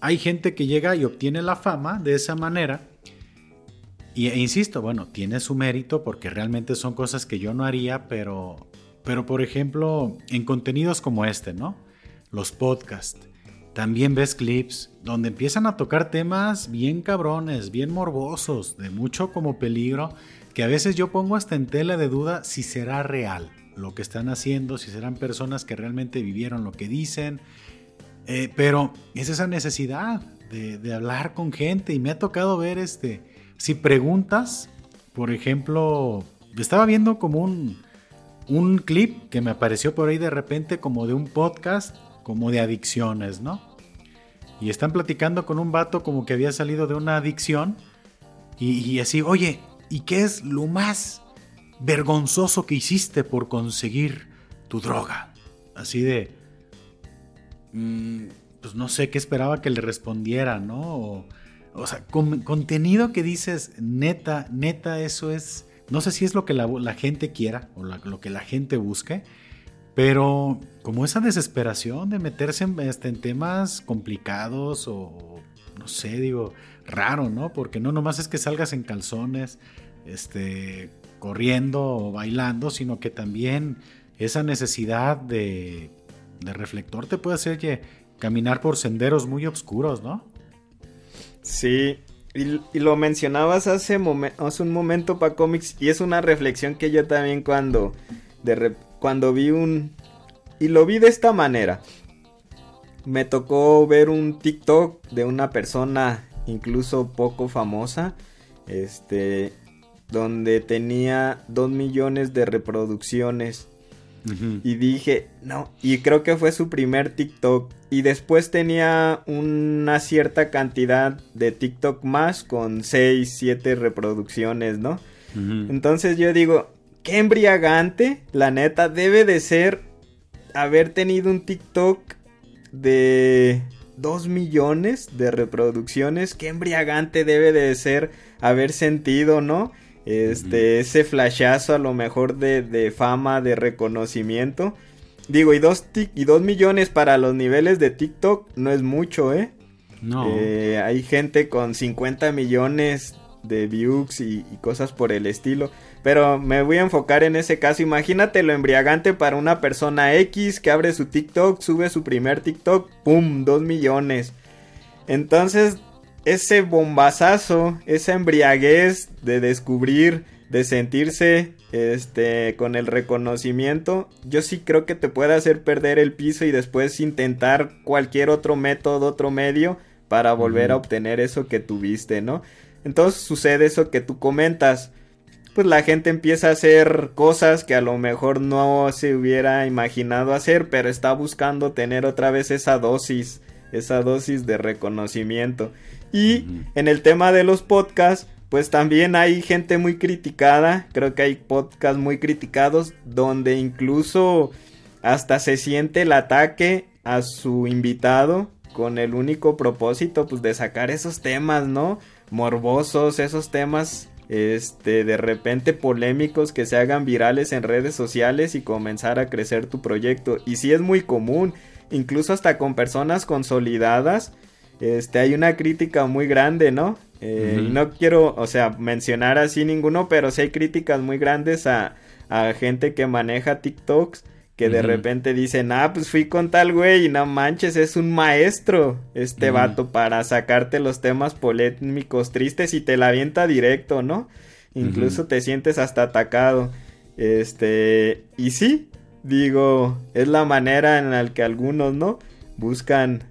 hay gente que llega y obtiene la fama de esa manera. E insisto, bueno, tiene su mérito porque realmente son cosas que yo no haría, pero pero por ejemplo, en contenidos como este, ¿no? Los podcasts. También ves clips donde empiezan a tocar temas bien cabrones, bien morbosos, de mucho como peligro, que a veces yo pongo hasta en tela de duda si será real lo que están haciendo, si serán personas que realmente vivieron lo que dicen. Eh, pero es esa necesidad de, de, hablar con gente y me ha tocado ver este, si preguntas, por ejemplo, estaba viendo como un, un clip que me apareció por ahí de repente como de un podcast, como de adicciones, ¿no? Y están platicando con un vato como que había salido de una adicción y, así, oye, ¿y qué es lo más vergonzoso que hiciste por conseguir tu droga? Así de... Mm, pues no sé qué esperaba que le respondiera, ¿no? Sea, contenido que dices, neta, neta, eso es no sé si es lo que la, gente quiera o lo que la gente busque, pero como esa desesperación de meterse en, este, en temas complicados o, no sé, digo, raro, ¿no? Porque no nomás es que salgas en calzones, este, corriendo o bailando, sino que también esa necesidad de, de reflector te puede hacer caminar por senderos muy oscuros, ¿no? Sí, y, lo mencionabas hace, un momento para cómics y es una reflexión que yo también cuando, cuando vi un... Y lo vi de esta manera. Me tocó ver un TikTok de una persona incluso poco famosa. Este... Donde tenía 2 millones de reproducciones y dije, no, y creo que fue su primer TikTok. Y después tenía una cierta cantidad de TikTok más con 6, 7 reproducciones, ¿no? Entonces yo digo, qué embriagante, la neta, debe de ser haber tenido un TikTok de 2 millones de reproducciones. Qué embriagante debe de ser haber sentido, ¿no? Este, ese flashazo a lo mejor de, fama, de reconocimiento. Digo, y dos, y dos millones para los niveles de TikTok no es mucho, ¿eh? No. Eh, hay gente con 50 millones de views y, cosas por el estilo. Pero me voy a enfocar en ese caso. Imagínate lo embriagante para una persona X que abre su TikTok, sube su primer TikTok, ¡pum! 2 millones. Entonces, ese bombazazo, esa embriaguez de descubrir, de sentirse este con el reconocimiento, yo sí creo que te puede hacer perder el piso y después intentar cualquier otro método, otro medio para volver a obtener eso que tuviste, ¿no? Entonces sucede eso que tú comentas. Pues la gente empieza a hacer cosas que a lo mejor no se hubiera imaginado hacer, pero está buscando tener otra vez esa dosis, esa dosis de reconocimiento. Y en el tema de los podcasts, pues también hay gente muy criticada, creo que hay podcasts muy criticados donde incluso hasta se siente el ataque a su invitado con el único propósito pues de sacar esos temas, ¿no? morbosos, esos temas este, de repente polémicos que se hagan virales en redes sociales y comenzar a crecer tu proyecto. Y sí es muy común, incluso hasta con personas consolidadas, este, hay una crítica muy grande, ¿no? Eh, no quiero, o sea, mencionar así ninguno, pero sí hay críticas muy grandes a, a gente que maneja TikToks que de repente dicen, ah, pues fui con tal güey y no manches, es un maestro este vato para sacarte los temas polémicos tristes y te la avienta directo, ¿no? Incluso te sientes hasta atacado. Este, y sí, digo, es la manera en la que algunos, ¿no? Buscan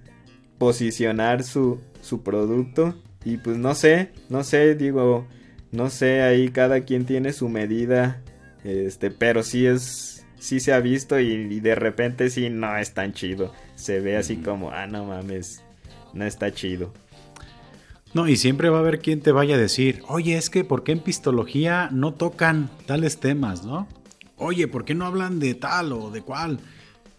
posicionar su, su producto y pues no sé, no sé, digo, no sé, ahí cada quien tiene su medida, este, pero sí es sí se ha visto y, de repente sí no es tan chido. Se ve así como, ah, no mames, no está chido. No, y siempre va a haber quien te vaya a decir, oye, es que ¿por qué en pistología no tocan tales temas, no? Oye, ¿por qué no hablan de tal o de cual?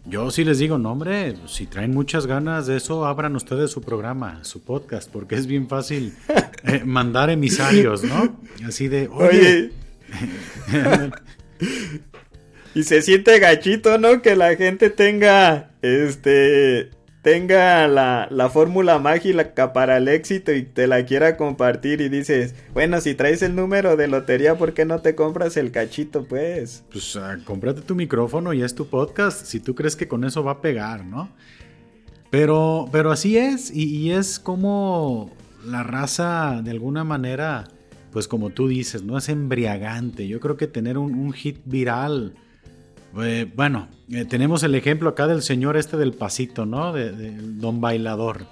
Yo sí les digo, no, hombre, si traen muchas ganas de eso, abran ustedes su programa, su podcast, porque es bien fácil eh, mandar emisarios, ¿no? Así de, oye. oye. Y se siente gachito, ¿no? Que la gente tenga, este, tenga la, la fórmula mágica para el éxito y te la quiera compartir y dices, bueno, si traes el número de lotería, ¿por qué no te compras el cachito, pues? Pues uh, cómprate tu micrófono y es tu podcast, si tú crees que con eso va a pegar, ¿no? Pero, pero así es, y, es como la raza, de alguna manera, pues como tú dices, ¿no? Es embriagante. Yo creo que tener un, un hit viral eh, bueno, eh, tenemos el ejemplo acá del señor este del pasito, ¿no? De, don bailador.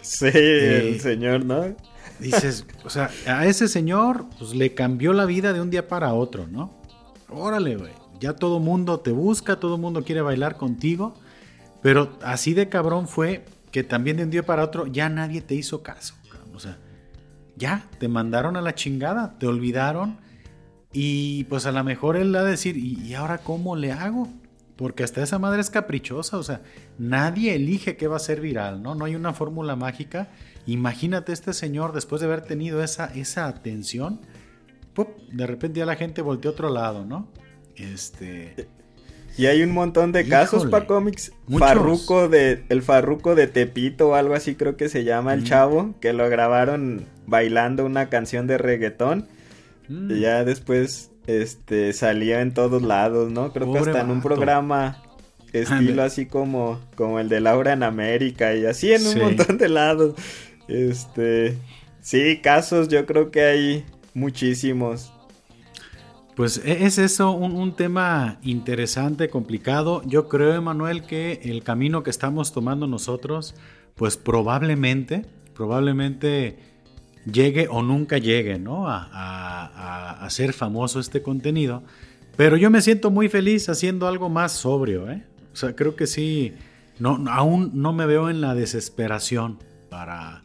Sí, el eh, señor, ¿no? Dices, o sea, a ese señor pues, le cambió la vida de un día para otro, ¿no? Órale, güey. Ya todo mundo te busca, todo mundo quiere bailar contigo. Pero así de cabrón fue que también de un día para otro ya nadie te hizo caso. O sea, ya te mandaron a la chingada, te olvidaron y pues a lo mejor él va a decir, ¿y, ahora cómo le hago? Porque hasta esa madre es caprichosa, o sea, nadie elige qué va a ser viral, ¿no? No hay una fórmula mágica. Imagínate este señor después de haber tenido esa, esa atención, de repente ya la gente volteó a otro lado, ¿no? Este... Y hay un montón de casos para cómics. Farruco de. El Farruco de Tepito o algo así creo que se llama el chavo. Que lo grabaron bailando una canción de reggaetón. Y ya después este salía en todos lados, ¿no? Creo que hasta en un programa estilo así como, como el de Laura en América y así en un montón de lados. Este, sí, casos yo creo que hay muchísimos. Pues e, es eso, un, un, tema interesante, complicado. Yo creo, Emanuel, que el camino que estamos tomando nosotros, pues probablemente, probablemente llegue o nunca llegue, ¿no? A, a, ser famoso este contenido. Pero yo me siento muy feliz haciendo algo más sobrio, ¿eh? O sea, creo que sí, no, aún no me veo en la desesperación para,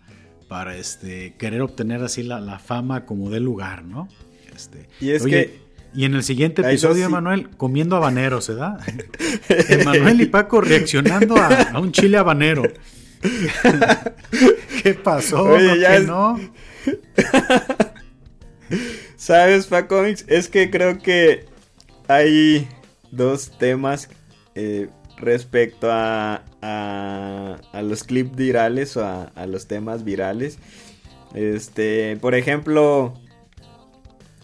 para este, querer obtener así la, fama como de lugar, ¿no? Este, y es que... Y en el siguiente episodio, Emanuel, comiendo habaneros, ¿se da? Emanuel y Paco reaccionando a, a un chile habanero. ¿Qué pasó? Oye, ¿No? ¿Sabes, Comics? Es que creo que hay dos temas eh, respecto a, a, los clips virales o a, a, los temas virales. Este, por ejemplo,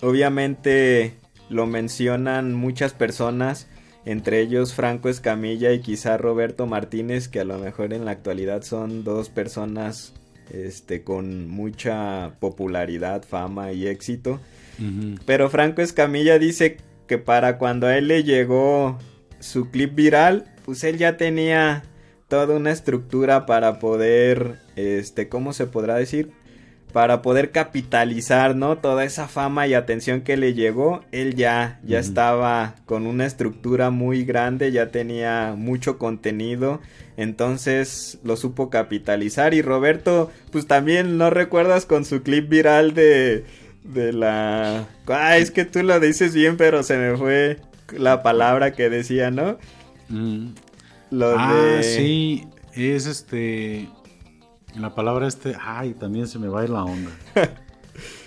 obviamente lo mencionan muchas personas entre ellos Franco Escamilla y quizá Roberto Martínez, que a lo mejor en la actualidad son dos personas este, con mucha popularidad, fama y éxito. Pero Franco Escamilla dice que para cuando a él le llegó su clip viral, pues él ya tenía toda una estructura para poder, este, ¿cómo se podrá decir? Para poder capitalizar, ¿no? Toda esa fama y atención que le llegó, él ya, ya estaba con una estructura muy grande, ya tenía mucho contenido, entonces lo supo capitalizar. Y Roberto, pues también no recuerdas con su clip viral de, de la... Ah, es que tú lo dices bien, pero se me fue la palabra que decía, ¿no? Mm. Lo ah, sí, es este... La palabra este, ay, también se me va a ir la onda.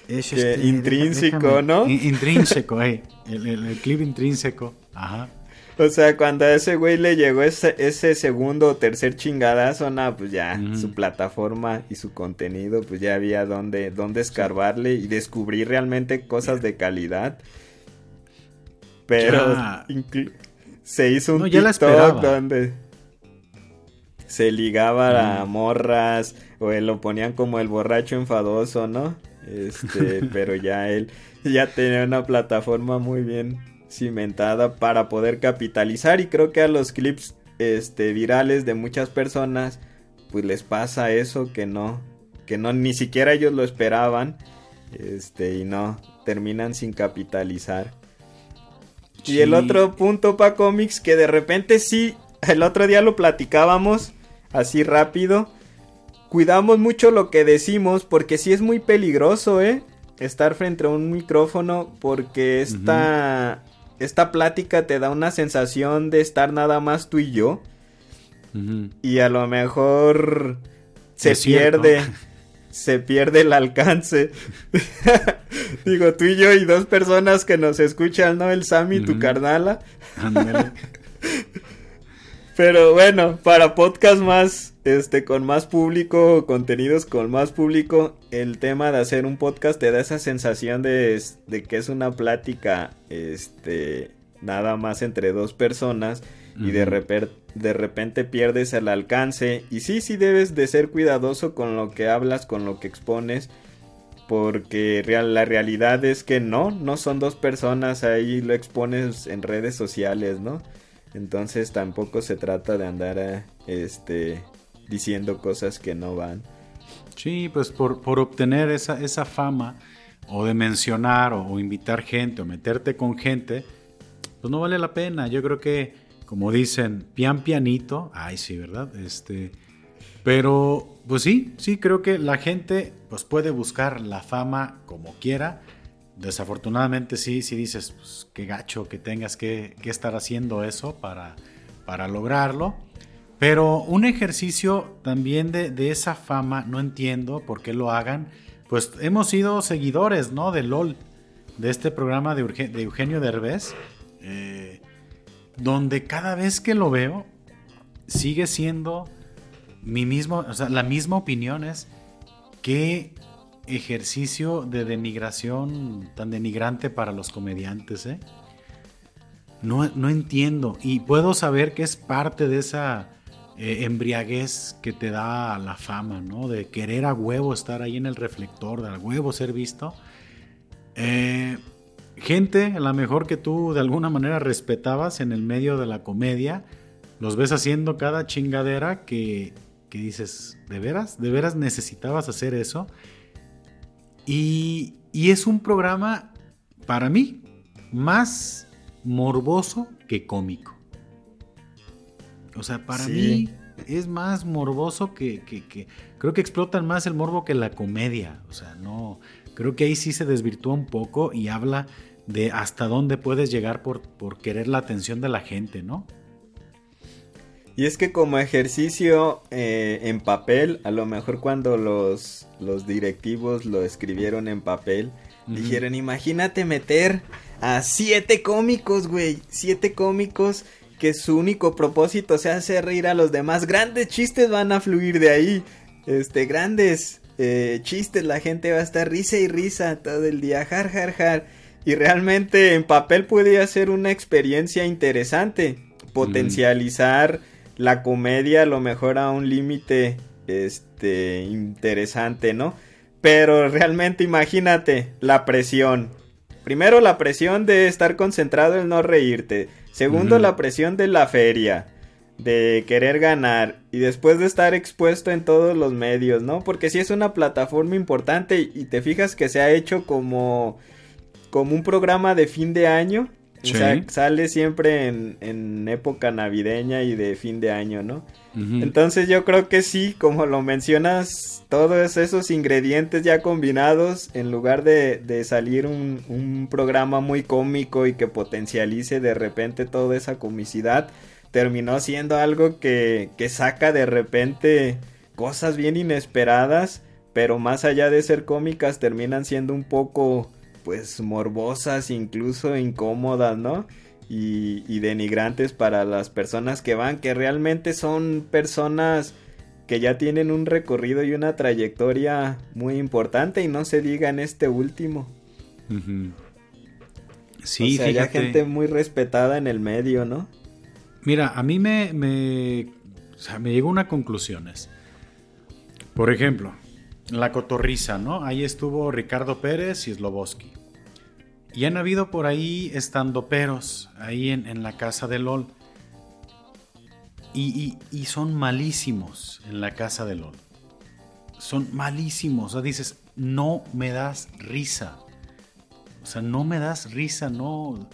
Es este, intrínseco, ¿no? Intrínseco, eh. el clip intrínseco. Ajá. O sea, cuando a ese güey le llegó ese, ese segundo o tercer chingadazo, no, pues ya su plataforma y su contenido, pues ya había donde, donde escarbarle y descubrir realmente cosas de calidad. Pero se hizo un TikTok donde se ligaba a morras o él lo ponían como el borracho enfadoso, ¿no? Este, pero ya él ya tenía una plataforma muy bien cimentada para poder capitalizar y creo que a los clips este virales de muchas personas pues les pasa eso que no que no ni siquiera ellos lo esperaban este y no terminan sin capitalizar. Y el otro punto para cómics que de repente sí el otro día lo platicábamos así rápido cuidamos mucho lo que decimos porque sí es muy peligroso eh estar frente a un micrófono porque esta esta plática te da una sensación de estar nada más tú y yo. Y a lo mejor se pierde. Se pierde el alcance. Digo, tú y yo y dos personas que nos escuchan, ¿no? El Sammy, y tu carnala. Pero bueno, para podcast más, este, con más público, contenidos con más público, el tema de hacer un podcast te da esa sensación de, de que es una plática, este, nada más entre dos personas y de, de repente pierdes el alcance. Y sí, sí debes de ser cuidadoso con lo que hablas, con lo que expones. Porque real, la realidad es que no, no son dos personas, ahí lo expones en redes sociales, ¿no? Entonces tampoco se trata de andar eh, este, diciendo cosas que no van. Sí, pues por, por obtener esa, esa fama o de mencionar o, invitar gente o meterte con gente, pues no vale la pena. Yo creo que, como dicen, pian pianito, ay sí, ¿verdad? Este, pero, pues sí, sí, creo que la gente pues puede buscar la fama como quiera desafortunadamente sí, sí dices, pues, qué gacho que tengas que, estar haciendo eso para, para, lograrlo. Pero un ejercicio también de, esa fama, no entiendo por qué lo hagan. Pues hemos sido seguidores, ¿no? De LOL, de este programa de, de Eugenio Derbez, eh, donde cada vez que lo veo, sigue siendo mi mismo, o sea, la misma opinión es que ejercicio de denigración tan denigrante para los comediantes, ¿eh? No, no entiendo. Y puedo saber que es parte de esa eh, embriaguez que te da la fama, ¿no? De querer a huevo estar ahí en el reflector, de a huevo ser visto. Eh, gente, a lo mejor que tú de alguna manera respetabas en el medio de la comedia, los ves haciendo cada chingadera que, que dices, ¿de veras? ¿De veras necesitabas hacer eso? Y, es un programa, para mí, más morboso que cómico. O sea, para mí es más morboso que, Creo que explotan más el morbo que la comedia. O sea, no... Creo que ahí sí se desvirtúa un poco y habla de hasta dónde puedes llegar por, por querer la atención de la gente, ¿no? Y es que como ejercicio eh, en papel, a lo mejor cuando los, los directivos lo escribieron en papel, dijeron, imagínate meter a siete cómicos, güey, siete cómicos que su único propósito sea hacer reír a los demás. Grandes chistes van a fluir de ahí. Este, grandes eh, chistes, la gente va a estar risa y risa todo el día, jar, jar, jar. Y realmente en papel podría ser una experiencia interesante. Potencializar la comedia a lo mejor a un límite este interesante, ¿no? Pero realmente imagínate la presión. Primero la presión de estar concentrado en no reírte. Segundo la presión de la feria. De querer ganar. Y después de estar expuesto en todos los medios, ¿no? Porque si es una plataforma importante y te fijas que se ha hecho como, como un programa de fin de año sale siempre en, época navideña y de fin de año, ¿no? Entonces yo creo que sí, como lo mencionas, todos esos ingredientes ya combinados, en lugar de, salir un, programa muy cómico y que potencialice de repente toda esa comicidad, terminó siendo algo que, que saca de repente cosas bien inesperadas pero más allá de ser cómicas terminan siendo un poco pues morbosas, incluso incómodas, ¿no? Y, y, denigrantes para las personas que van, que realmente son personas que ya tienen un recorrido y una trayectoria muy importante y no se diga en este último. Sí, o sea, hay gente muy respetada en el medio, ¿no? Mira, a mí me, me, o sea, me llegó una conclusión. Por ejemplo, la cotorriza, ¿no? Ahí estuvo Ricardo Pérez y Sloboski. Y han habido por ahí estandoperos, ahí en, la casa de LOL. Y, y, son malísimos en la casa de LOL. Son malísimos. O sea, dices, no me das risa. O sea, no me das risa, no.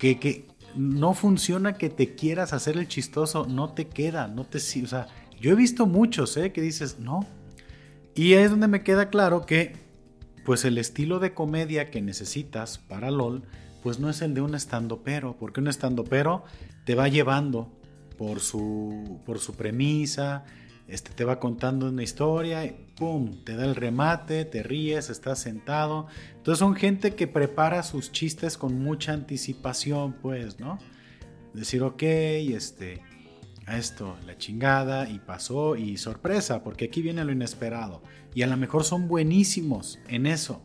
Que, que no funciona que te quieras hacer el chistoso, no te queda, no te. O sea, yo he visto muchos, ¿eh? Que dices, no. Y es donde me queda claro que, pues el estilo de comedia que necesitas para LOL, pues no es el de un estando pero, porque un estando pero te va llevando por su, por su premisa, este, te va contando una historia, y ¡pum! Te da el remate, te ríes, estás sentado. Entonces son gente que prepara sus chistes con mucha anticipación, pues, ¿no? Decir, ok, este, a esto, la chingada, y pasó, y sorpresa, porque aquí viene lo inesperado. Y a lo mejor son buenísimos en eso,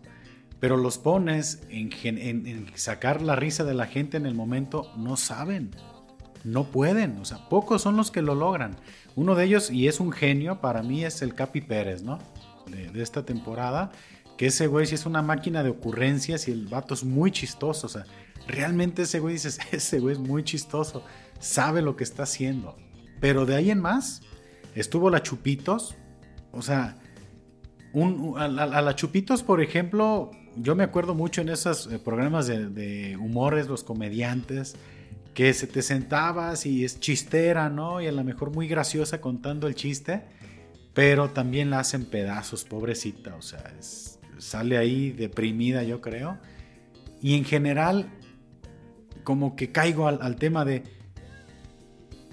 pero los pones en, sacar la risa de la gente en el momento, no saben, no pueden, o sea, pocos son los que lo logran. Uno de ellos, y es un genio, para mí es el Capi Pérez, ¿no? De, esta temporada. Que ese güey sí es una máquina de ocurrencias y el vato es muy chistoso. O sea, realmente ese güey dices, ese güey es muy chistoso. Sabe lo que está haciendo. Pero de ahí en más, estuvo la Chupitos. O sea, un, a, la Chupitos, por ejemplo, yo me acuerdo mucho en esos eh, programas de, de humores, los comediantes que se te sentabas y es chistera, ¿no? Y a lo mejor muy graciosa contando el chiste, pero también la hacen pedazos, pobrecita, o sea, sale ahí deprimida, yo creo. Y en general, como que caigo al, tema de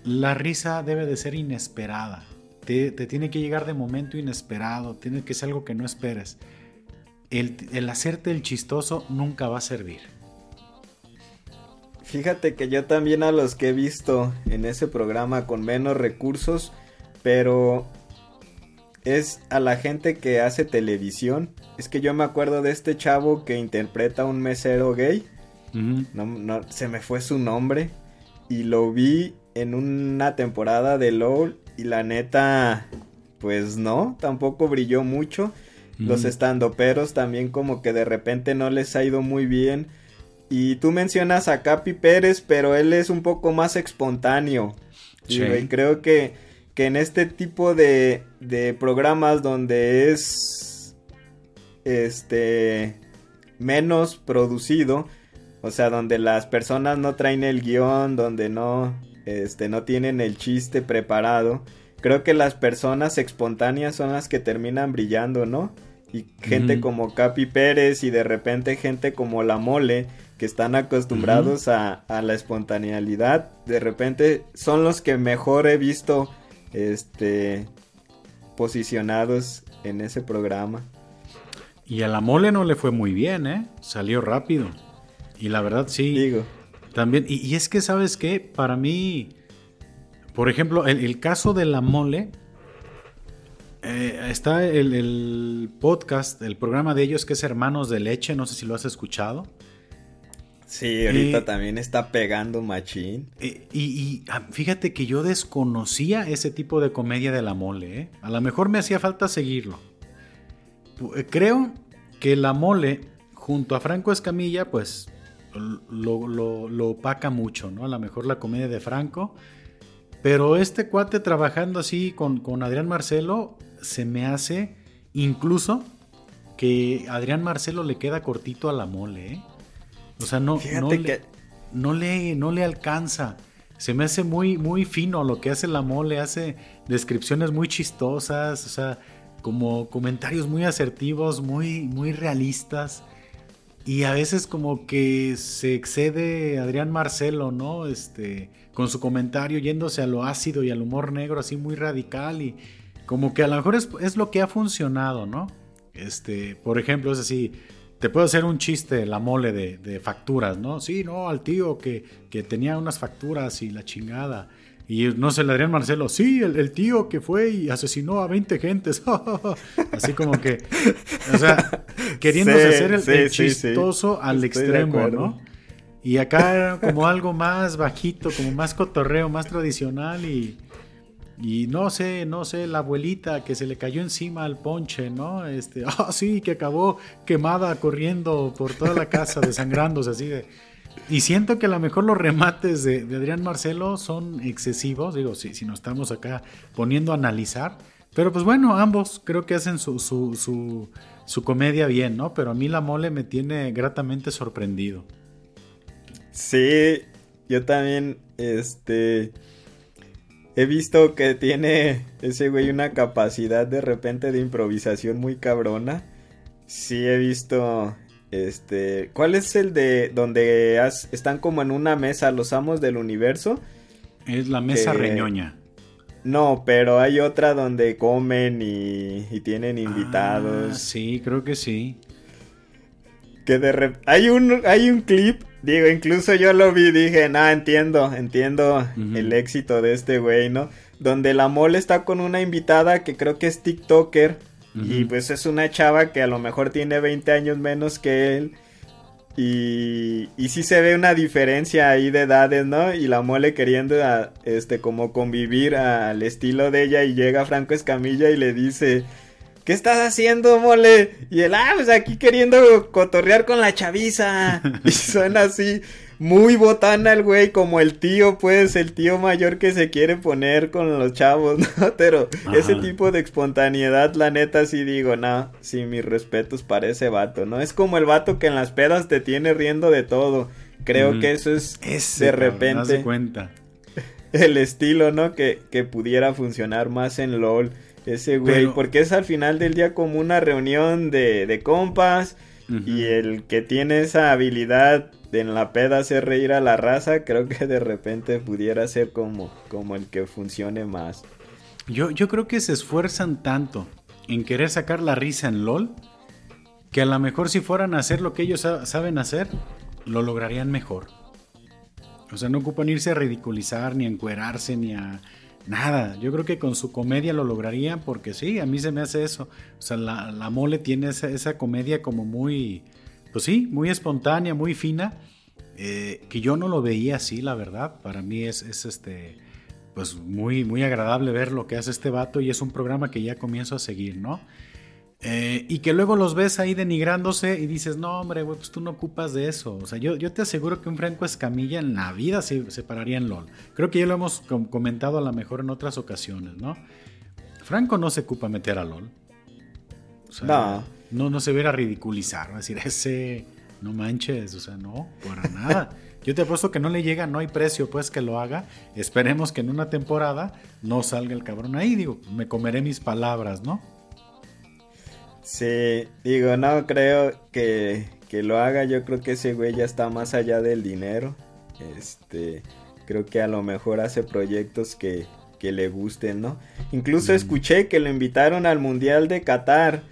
la risa debe de ser inesperada. Te, tiene que llegar de momento inesperado, tiene que ser algo que no esperes. el hacerte el chistoso nunca va a servir. Fíjate que yo también a los que he visto en ese programa con menos recursos, pero es a la gente que hace televisión. Es que yo me acuerdo de este chavo que interpreta a un mesero gay. no, se me fue su nombre. Y lo vi en una temporada de LOL. Y la neta, pues no, tampoco brilló mucho. Los estandoperos también como que de repente no les ha ido muy bien. Y tú mencionas a Capi Pérez, pero él es un poco más espontáneo. Y creo que, que, en este tipo de, de programas donde es este menos producido, o sea, donde las personas no traen el guion, donde no, este, no tienen el chiste preparado, creo que las personas espontáneas son las que terminan brillando, ¿no? Y gente como Capi Pérez y de repente gente como La Mole, que están acostumbrados a, la espontaneidad, de repente son los que mejor he visto este posicionados en ese programa. Y a la mole no le fue muy bien, ¿eh? Salió rápido. Y la verdad sí. Digo. También, y, es que, ¿sabes qué? Para mí, por ejemplo, el, caso de la mole, eh, está el, el, podcast, el programa de ellos que es Hermanos de Leche, no sé si lo has escuchado. Sí, ahorita también está pegando machín. y, ah, fíjate que yo desconocía ese tipo de comedia de la mole. ¿eh? A lo mejor me hacía falta seguirlo. Eh, creo que la mole, junto a Franco Escamilla, pues lo, lo, opaca mucho, ¿no? A lo mejor la comedia de Franco. Pero este cuate trabajando así con, con Adrián Marcelo, se me hace incluso que Adrián Marcelo le queda cortito a la mole, ¿eh? O sea, no, no, le, no, le, no le alcanza. Se me hace muy, muy fino lo que hace la mole, hace descripciones muy chistosas, o sea, como comentarios muy asertivos, muy, muy realistas. Y a veces como que se excede Adrián Marcelo, ¿no? Este, con su comentario yéndose a lo ácido y al humor negro así muy radical y, como que a lo mejor es, es lo que ha funcionado, ¿no? Este, por ejemplo, es así, te puedo hacer un chiste, la mole de, facturas, ¿no? Sí, no, al tío que, tenía unas facturas y la chingada. Y no sé, le Adrián Marcelo, sí, el, tío que fue y asesinó a 20 gentes. Así como que, o sea, queriéndose hacer el, chistoso al extremo, ¿no? Y acá era como algo más bajito, como más cotorreo, más tradicional y, y no sé, no sé, la abuelita que se le cayó encima al ponche, ¿no? Este, ah, sí, que acabó quemada corriendo por toda la casa, desangrándose así de... Y siento que a lo mejor los remates de, Adrián Marcelo son excesivos, digo, si, si nos estamos acá poniendo a analizar. Pero pues bueno, ambos creo que hacen su, su, comedia bien, ¿no? Pero a mí la mole me tiene gratamente sorprendido. Sí, yo también, este he visto que tiene ese güey una capacidad de repente de improvisación muy cabrona. Sí he visto este, ¿cuál es el de donde están como en una mesa los amos del universo? Es la mesa reñoña. No, pero hay otra donde comen y, tienen invitados. Ah, sí, creo que sí. Que de hay un hay un clip Digo, incluso yo lo vi y dije, nah, entiendo, entiendo el éxito de este güey, ¿no? Donde la mole está con una invitada que creo que es TikToker. Y pues es una chava que a lo mejor tiene 20 años menos que él. Y, y sí se ve una diferencia ahí de edades, ¿no? Y la mole queriendo, este, como convivir al estilo de ella. Y llega Franco Escamilla y le dice, ¿qué estás haciendo, mole? Y él, ah, pues aquí queriendo cotorrear con la chaviza. y suena así, muy botana el güey, como el tío, pues, el tío mayor que se quiere poner con los chavos, ¿no? Pero ese tipo de espontaneidad, la neta, sí digo, no, sí, mis respetos para ese vato, ¿no? Es como el vato que en las pedas te tiene riendo de todo. Creo que eso es de repente. cuenta. El estilo, ¿no? Que, que pudiera funcionar más en LOL. Ese güey, porque es al final del día como una reunión de, de compas y el que tiene esa habilidad en la peda hacer reír a la raza, creo que de repente pudiera ser como, como el que funcione más. Yo, yo creo que se esfuerzan tanto en querer sacar la risa en LOL que a lo mejor si fueran a hacer lo que ellos saben hacer, lo lograrían mejor. O sea, no ocupan irse a ridiculizar, ni a encuerarse, ni a Nada, yo creo que con su comedia lo lograría porque sí, a mí se me hace eso. O sea, la, mole tiene esa, comedia como muy, pues sí, muy espontánea, muy fina, eh, que yo no lo veía así, la verdad. Para mí es, es este, pues muy, muy agradable ver lo que hace este vato y es un programa que ya comienzo a seguir, ¿no? Eh, y que luego los ves ahí denigrándose y dices, no, hombre, güey, pues tú no ocupas de eso. O sea, yo, yo te aseguro que un Franco Escamilla en la vida se, se pararía en LOL. Creo que ya lo hemos comentado a lo mejor en otras ocasiones, ¿no? Franco no se ocupa meter a LOL. O sea, no. no. se viera ridiculizar, decir, ese, no manches, o sea, no, para nada. Yo te apuesto que no le llega, no hay precio pues que lo haga. Esperemos que en una temporada no salga el cabrón ahí, digo, me comeré mis palabras, ¿no? Sí, digo, no creo que, lo haga. Yo creo que ese güey ya está más allá del dinero. Este, creo que a lo mejor hace proyectos que, le gusten, ¿no? Incluso escuché que lo invitaron al Mundial de Qatar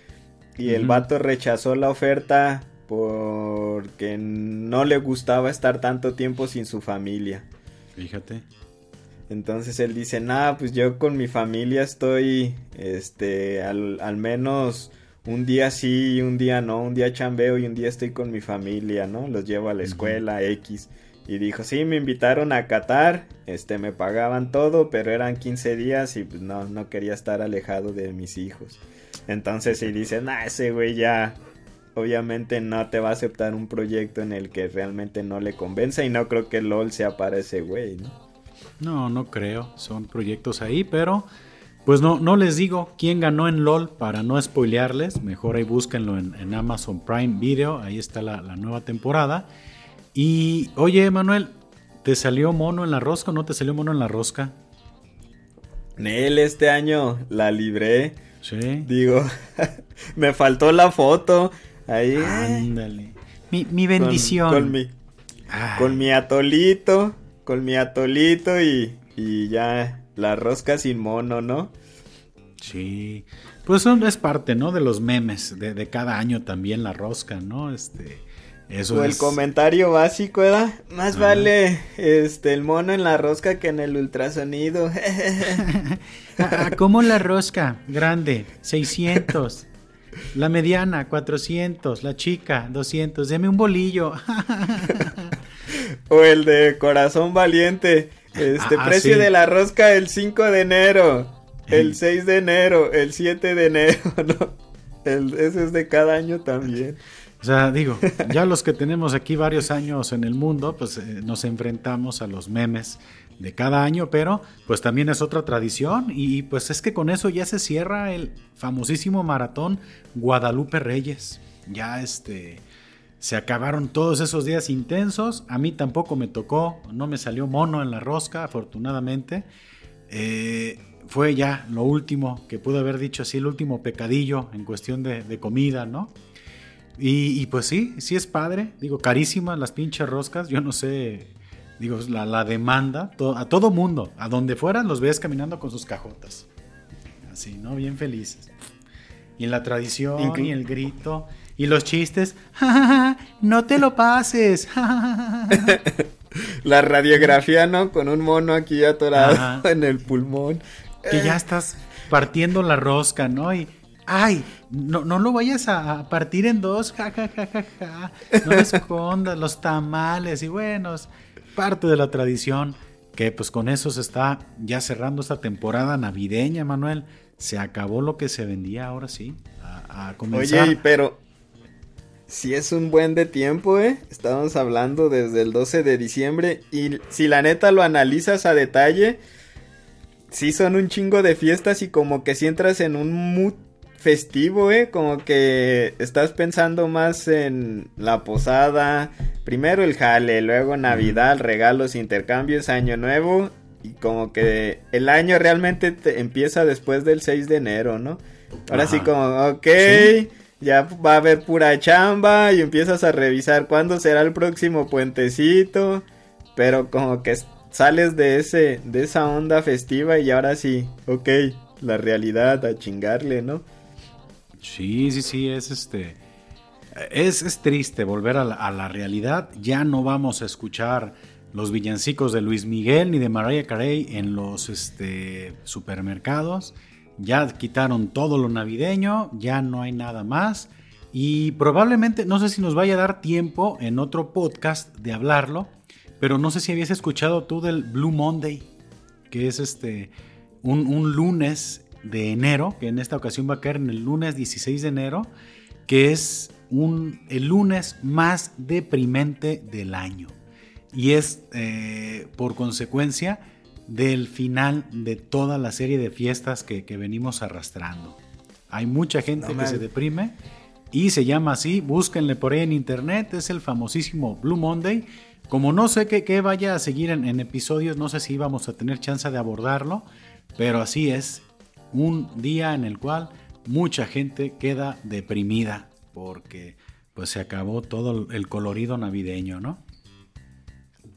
y el vato rechazó la oferta porque no le gustaba estar tanto tiempo sin su familia. Fíjate. Entonces él dice, nah, pues yo con mi familia estoy, este, al, al menos un día sí y un día no, un día chambeo y un día estoy con mi familia, ¿no? Los llevo a la escuela X. Y dijo, sí, me invitaron a Qatar, este, me pagaban todo, pero eran 15 días y pues no, no quería estar alejado de mis hijos. Entonces si dicen, ah, ese güey ya, obviamente no te va a aceptar un proyecto en el que realmente no le convenza y no creo que LOL sea para ese güey, ¿no? No, no creo, son proyectos ahí, pero pues no, no les digo quién ganó en LOL para no spoilearles. Mejor ahí búsquenlo en, Amazon Prime Video. Ahí está la, nueva temporada. Y oye, Manuel, ¿te salió mono en la rosca o no te salió mono en la rosca? Nel, este año la libré. Sí. Digo, me faltó la foto. Ahí. Ándale. Mi, bendición. Con, mi, con mi atolito. Con mi atolito y, y ya la rosca sin mono, ¿no? Sí, pues eso es parte, ¿no? De los memes de, de cada año también la rosca, ¿no? Este, eso o el comentario básico, ¿verdad? Más vale este el mono en la rosca que en el ultrasonido. Ah, ¿Cómo la rosca? Grande, 600. La mediana, 400. La chica, 200. Deme un bolillo. o el de corazón valiente. Este ah, precio de la rosca el 5 de enero. El 6 de enero. El 7 de enero. ¿no? ese es de cada año también. O sea, digo, ya los que tenemos aquí varios años en el mundo, pues eh, nos enfrentamos a los memes de cada año, pero pues también es otra tradición y pues es que con eso ya se cierra el famosísimo maratón Guadalupe Reyes. Ya este se acabaron todos esos días intensos, a mí tampoco me tocó, no me salió mono en la rosca, afortunadamente. Eh, fue ya lo último que pude haber dicho así, el último pecadillo en cuestión de, de comida, ¿no? Y, pues sí, sí es padre. Digo, carísimas las pinches roscas. Yo no sé, digo, la, demanda. a todo mundo, a donde fueran, los ves caminando con sus cajotas. Así, ¿no? Bien felices. Y la tradición, y el grito, y los chistes. no te lo pases. la radiografía, ¿no? Con un mono aquí atorado en el pulmón. Que ya estás partiendo la rosca, ¿no? Y ay, no, no lo vayas a partir en dos, ja, ja, ja, ja, ja. No escondas los tamales y bueno, es parte de la tradición que pues con eso se está ya cerrando esta temporada navideña, Manuel. Se acabó lo que se vendía ahora sí, a, comenzar. Oye, pero si es un buen de tiempo, ¿eh? Estamos hablando desde el 12 de diciembre y si la neta lo analizas a detalle, sí son un chingo de fiestas y como que si entras en un mood festivo, ¿eh? Como que estás pensando más en la posada, primero el jale, luego Navidad, regalos, intercambios, Año Nuevo y como que el año realmente te empieza después del 6 de enero, ¿no? Ahora sí como, ok, ya va a haber pura chamba y empiezas a revisar cuándo será el próximo puentecito, pero como que sales de ese de esa onda festiva y ahora sí, ok, la realidad a chingarle, ¿no? Sí, sí, sí, es este. Es, triste volver a la, realidad. Ya no vamos a escuchar los villancicos de Luis Miguel ni de Mariah Carey en los este, supermercados. Ya quitaron todo lo navideño, ya no hay nada más. Y probablemente, no sé si nos vaya a dar tiempo en otro podcast de hablarlo, pero no sé si habías escuchado tú del Blue Monday, que es este un, un lunes de enero, que en esta ocasión va a caer en el lunes 16 de enero, que es un, el lunes más deprimente del año. Y es eh, por consecuencia del final de toda la serie de fiestas que, venimos arrastrando. Hay mucha gente que se deprime y se llama así, búsquenle por ahí en internet, es el famosísimo Blue Monday. Como no sé qué, vaya a seguir en, en, episodios, no sé si vamos a tener chance de abordarlo, pero así es, un día en el cual mucha gente queda deprimida porque pues se acabó todo el colorido navideño, ¿no?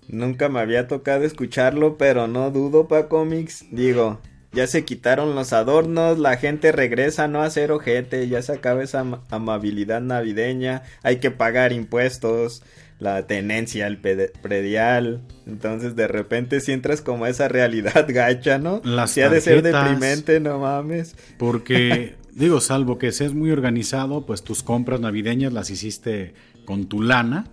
Nunca me había tocado escucharlo, pero no dudo pa cómics. Digo, ya se quitaron los adornos, la gente regresa no a hacer ojete, ya se acaba esa amabilidad navideña, hay que pagar impuestos, la tenencia, el predial. Entonces de repente si entras como esa realidad gacha, ¿no? Las si ha de ser deprimente, no mames. Porque, digo, salvo que seas muy organizado, pues tus compras navideñas las hiciste con tu lana.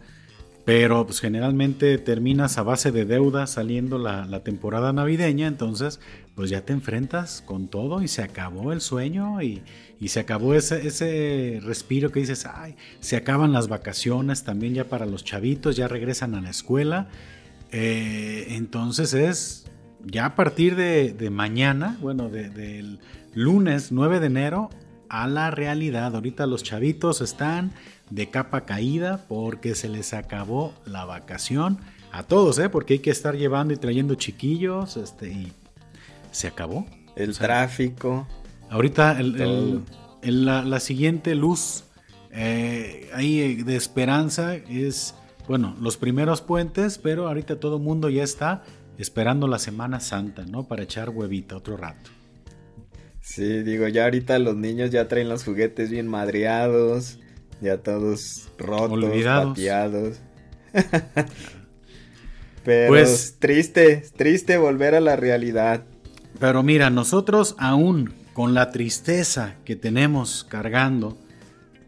Pero pues generalmente terminas a base de deuda saliendo la, temporada navideña, entonces pues ya te enfrentas con todo y se acabó el sueño y, se acabó ese, ese respiro que dices, ay, se acaban las vacaciones también ya para los chavitos, ya regresan a la escuela. Eh, entonces es ya a partir de, mañana, bueno, del lunes 9 de enero a la realidad. Ahorita los chavitos están de capa caída porque se les acabó la vacación. A todos, ¿eh? Porque hay que estar llevando y trayendo chiquillos este, y se acabó. El tráfico. Ahorita la, siguiente luz eh, ahí de esperanza es, bueno, los primeros puentes, pero ahorita todo el mundo ya está esperando la Semana Santa, ¿no? Para echar huevita otro rato. Sí, digo, ya ahorita los niños ya traen los juguetes bien madreados, ya todos rotos, Olvidados. pateados. Pero pues, triste, triste volver a la realidad. Pero mira, nosotros aún con la tristeza que tenemos cargando,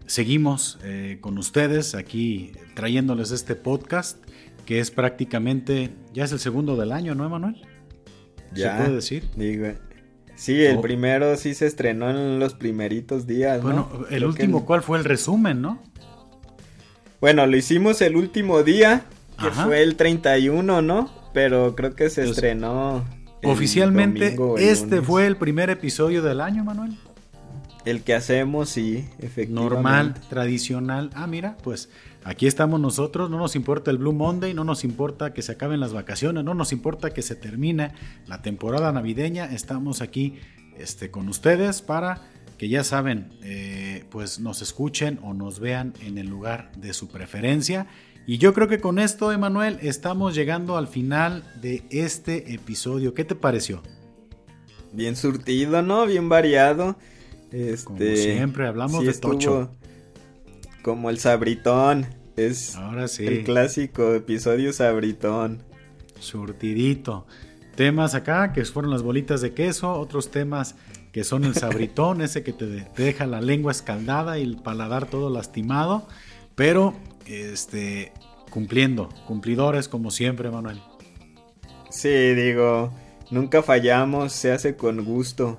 seguimos eh, con ustedes aquí trayéndoles este podcast que es prácticamente, ya es el segundo del año, ¿no, Emanuel? Ya, ¿Se puede decir? Digo, sí, el oh. primero sí se estrenó en los primeritos días. Bueno, el último, ¿cuál fue el resumen, no? Bueno, lo hicimos el último día, que fue el 31, ¿no? Pero creo que se estrenó. Oficialmente, este fue el primer episodio del año, Manuel. El que hacemos, sí, efectivamente. Normal, tradicional. Ah, mira, pues aquí estamos nosotros. No nos importa el Blue Monday, no nos importa que se acaben las vacaciones, no nos importa que se termine la temporada navideña. Estamos aquí este, con ustedes para que ya saben, eh, pues nos escuchen o nos vean en el lugar de su preferencia. Y yo creo que con esto, Emanuel, estamos llegando al final de este episodio. ¿Qué te pareció? Bien surtido, ¿no? Bien variado. Este, como siempre, hablamos de tocho. Como el sabritón. Es Ahora sí. el clásico episodio sabritón. Surtidito. Temas acá que fueron las bolitas de queso, otros temas que son el sabritón, ese que te, deja la lengua escaldada y el paladar todo lastimado, pero este cumpliendo, cumplidores como siempre, Manuel. Sí, digo, nunca fallamos, se hace con gusto,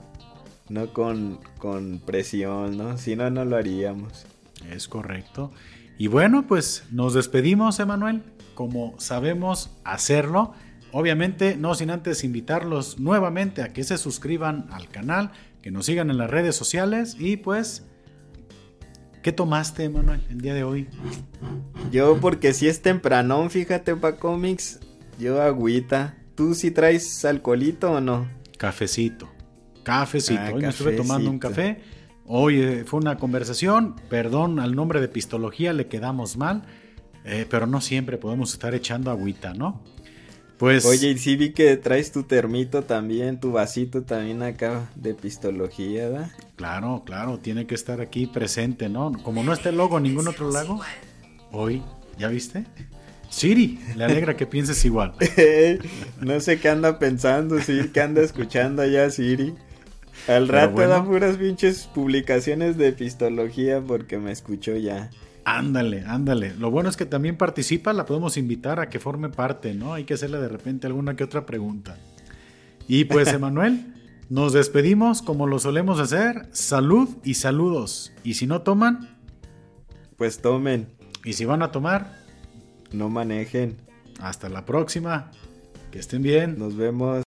no con, con presión, ¿no? Si no, no lo haríamos. Es correcto. Y bueno, pues nos despedimos, Emanuel, como sabemos hacerlo. Obviamente, no sin antes invitarlos nuevamente a que se suscriban al canal, que nos sigan en las redes sociales y pues, ¿qué tomaste, Manuel, el día de hoy? Yo, porque si es tempranón, fíjate, pa' cómics, yo agüita. ¿Tú sí traes alcoholito o no? Cafecito, cafecito. Ah, hoy me estuve tomando un café. Hoy fue una conversación, perdón al nombre de Pistología, le quedamos mal, eh, pero no siempre podemos estar echando agüita, ¿no? Pues. Oye, y sí vi que traes tu termito también, tu vasito también acá de pistología, ¿verdad? Claro, claro, tiene que estar aquí presente, ¿no? Como no está el logo en ningún otro lago, hoy, ¿ya viste? Siri, le alegra que pienses igual. no sé qué anda pensando, Siri, qué anda escuchando allá Siri. Al rato da puras pinches publicaciones de pistología porque me escuchó ya. Ándale, ándale. Lo bueno es que también participa, la podemos invitar a que forme parte, ¿no? Hay que hacerle de repente alguna que otra pregunta. Y pues, Emanuel, nos despedimos como lo solemos hacer. Salud y saludos. Y si no toman, pues tomen. Y si van a tomar, no manejen. Hasta la próxima. Que estén bien. Nos vemos.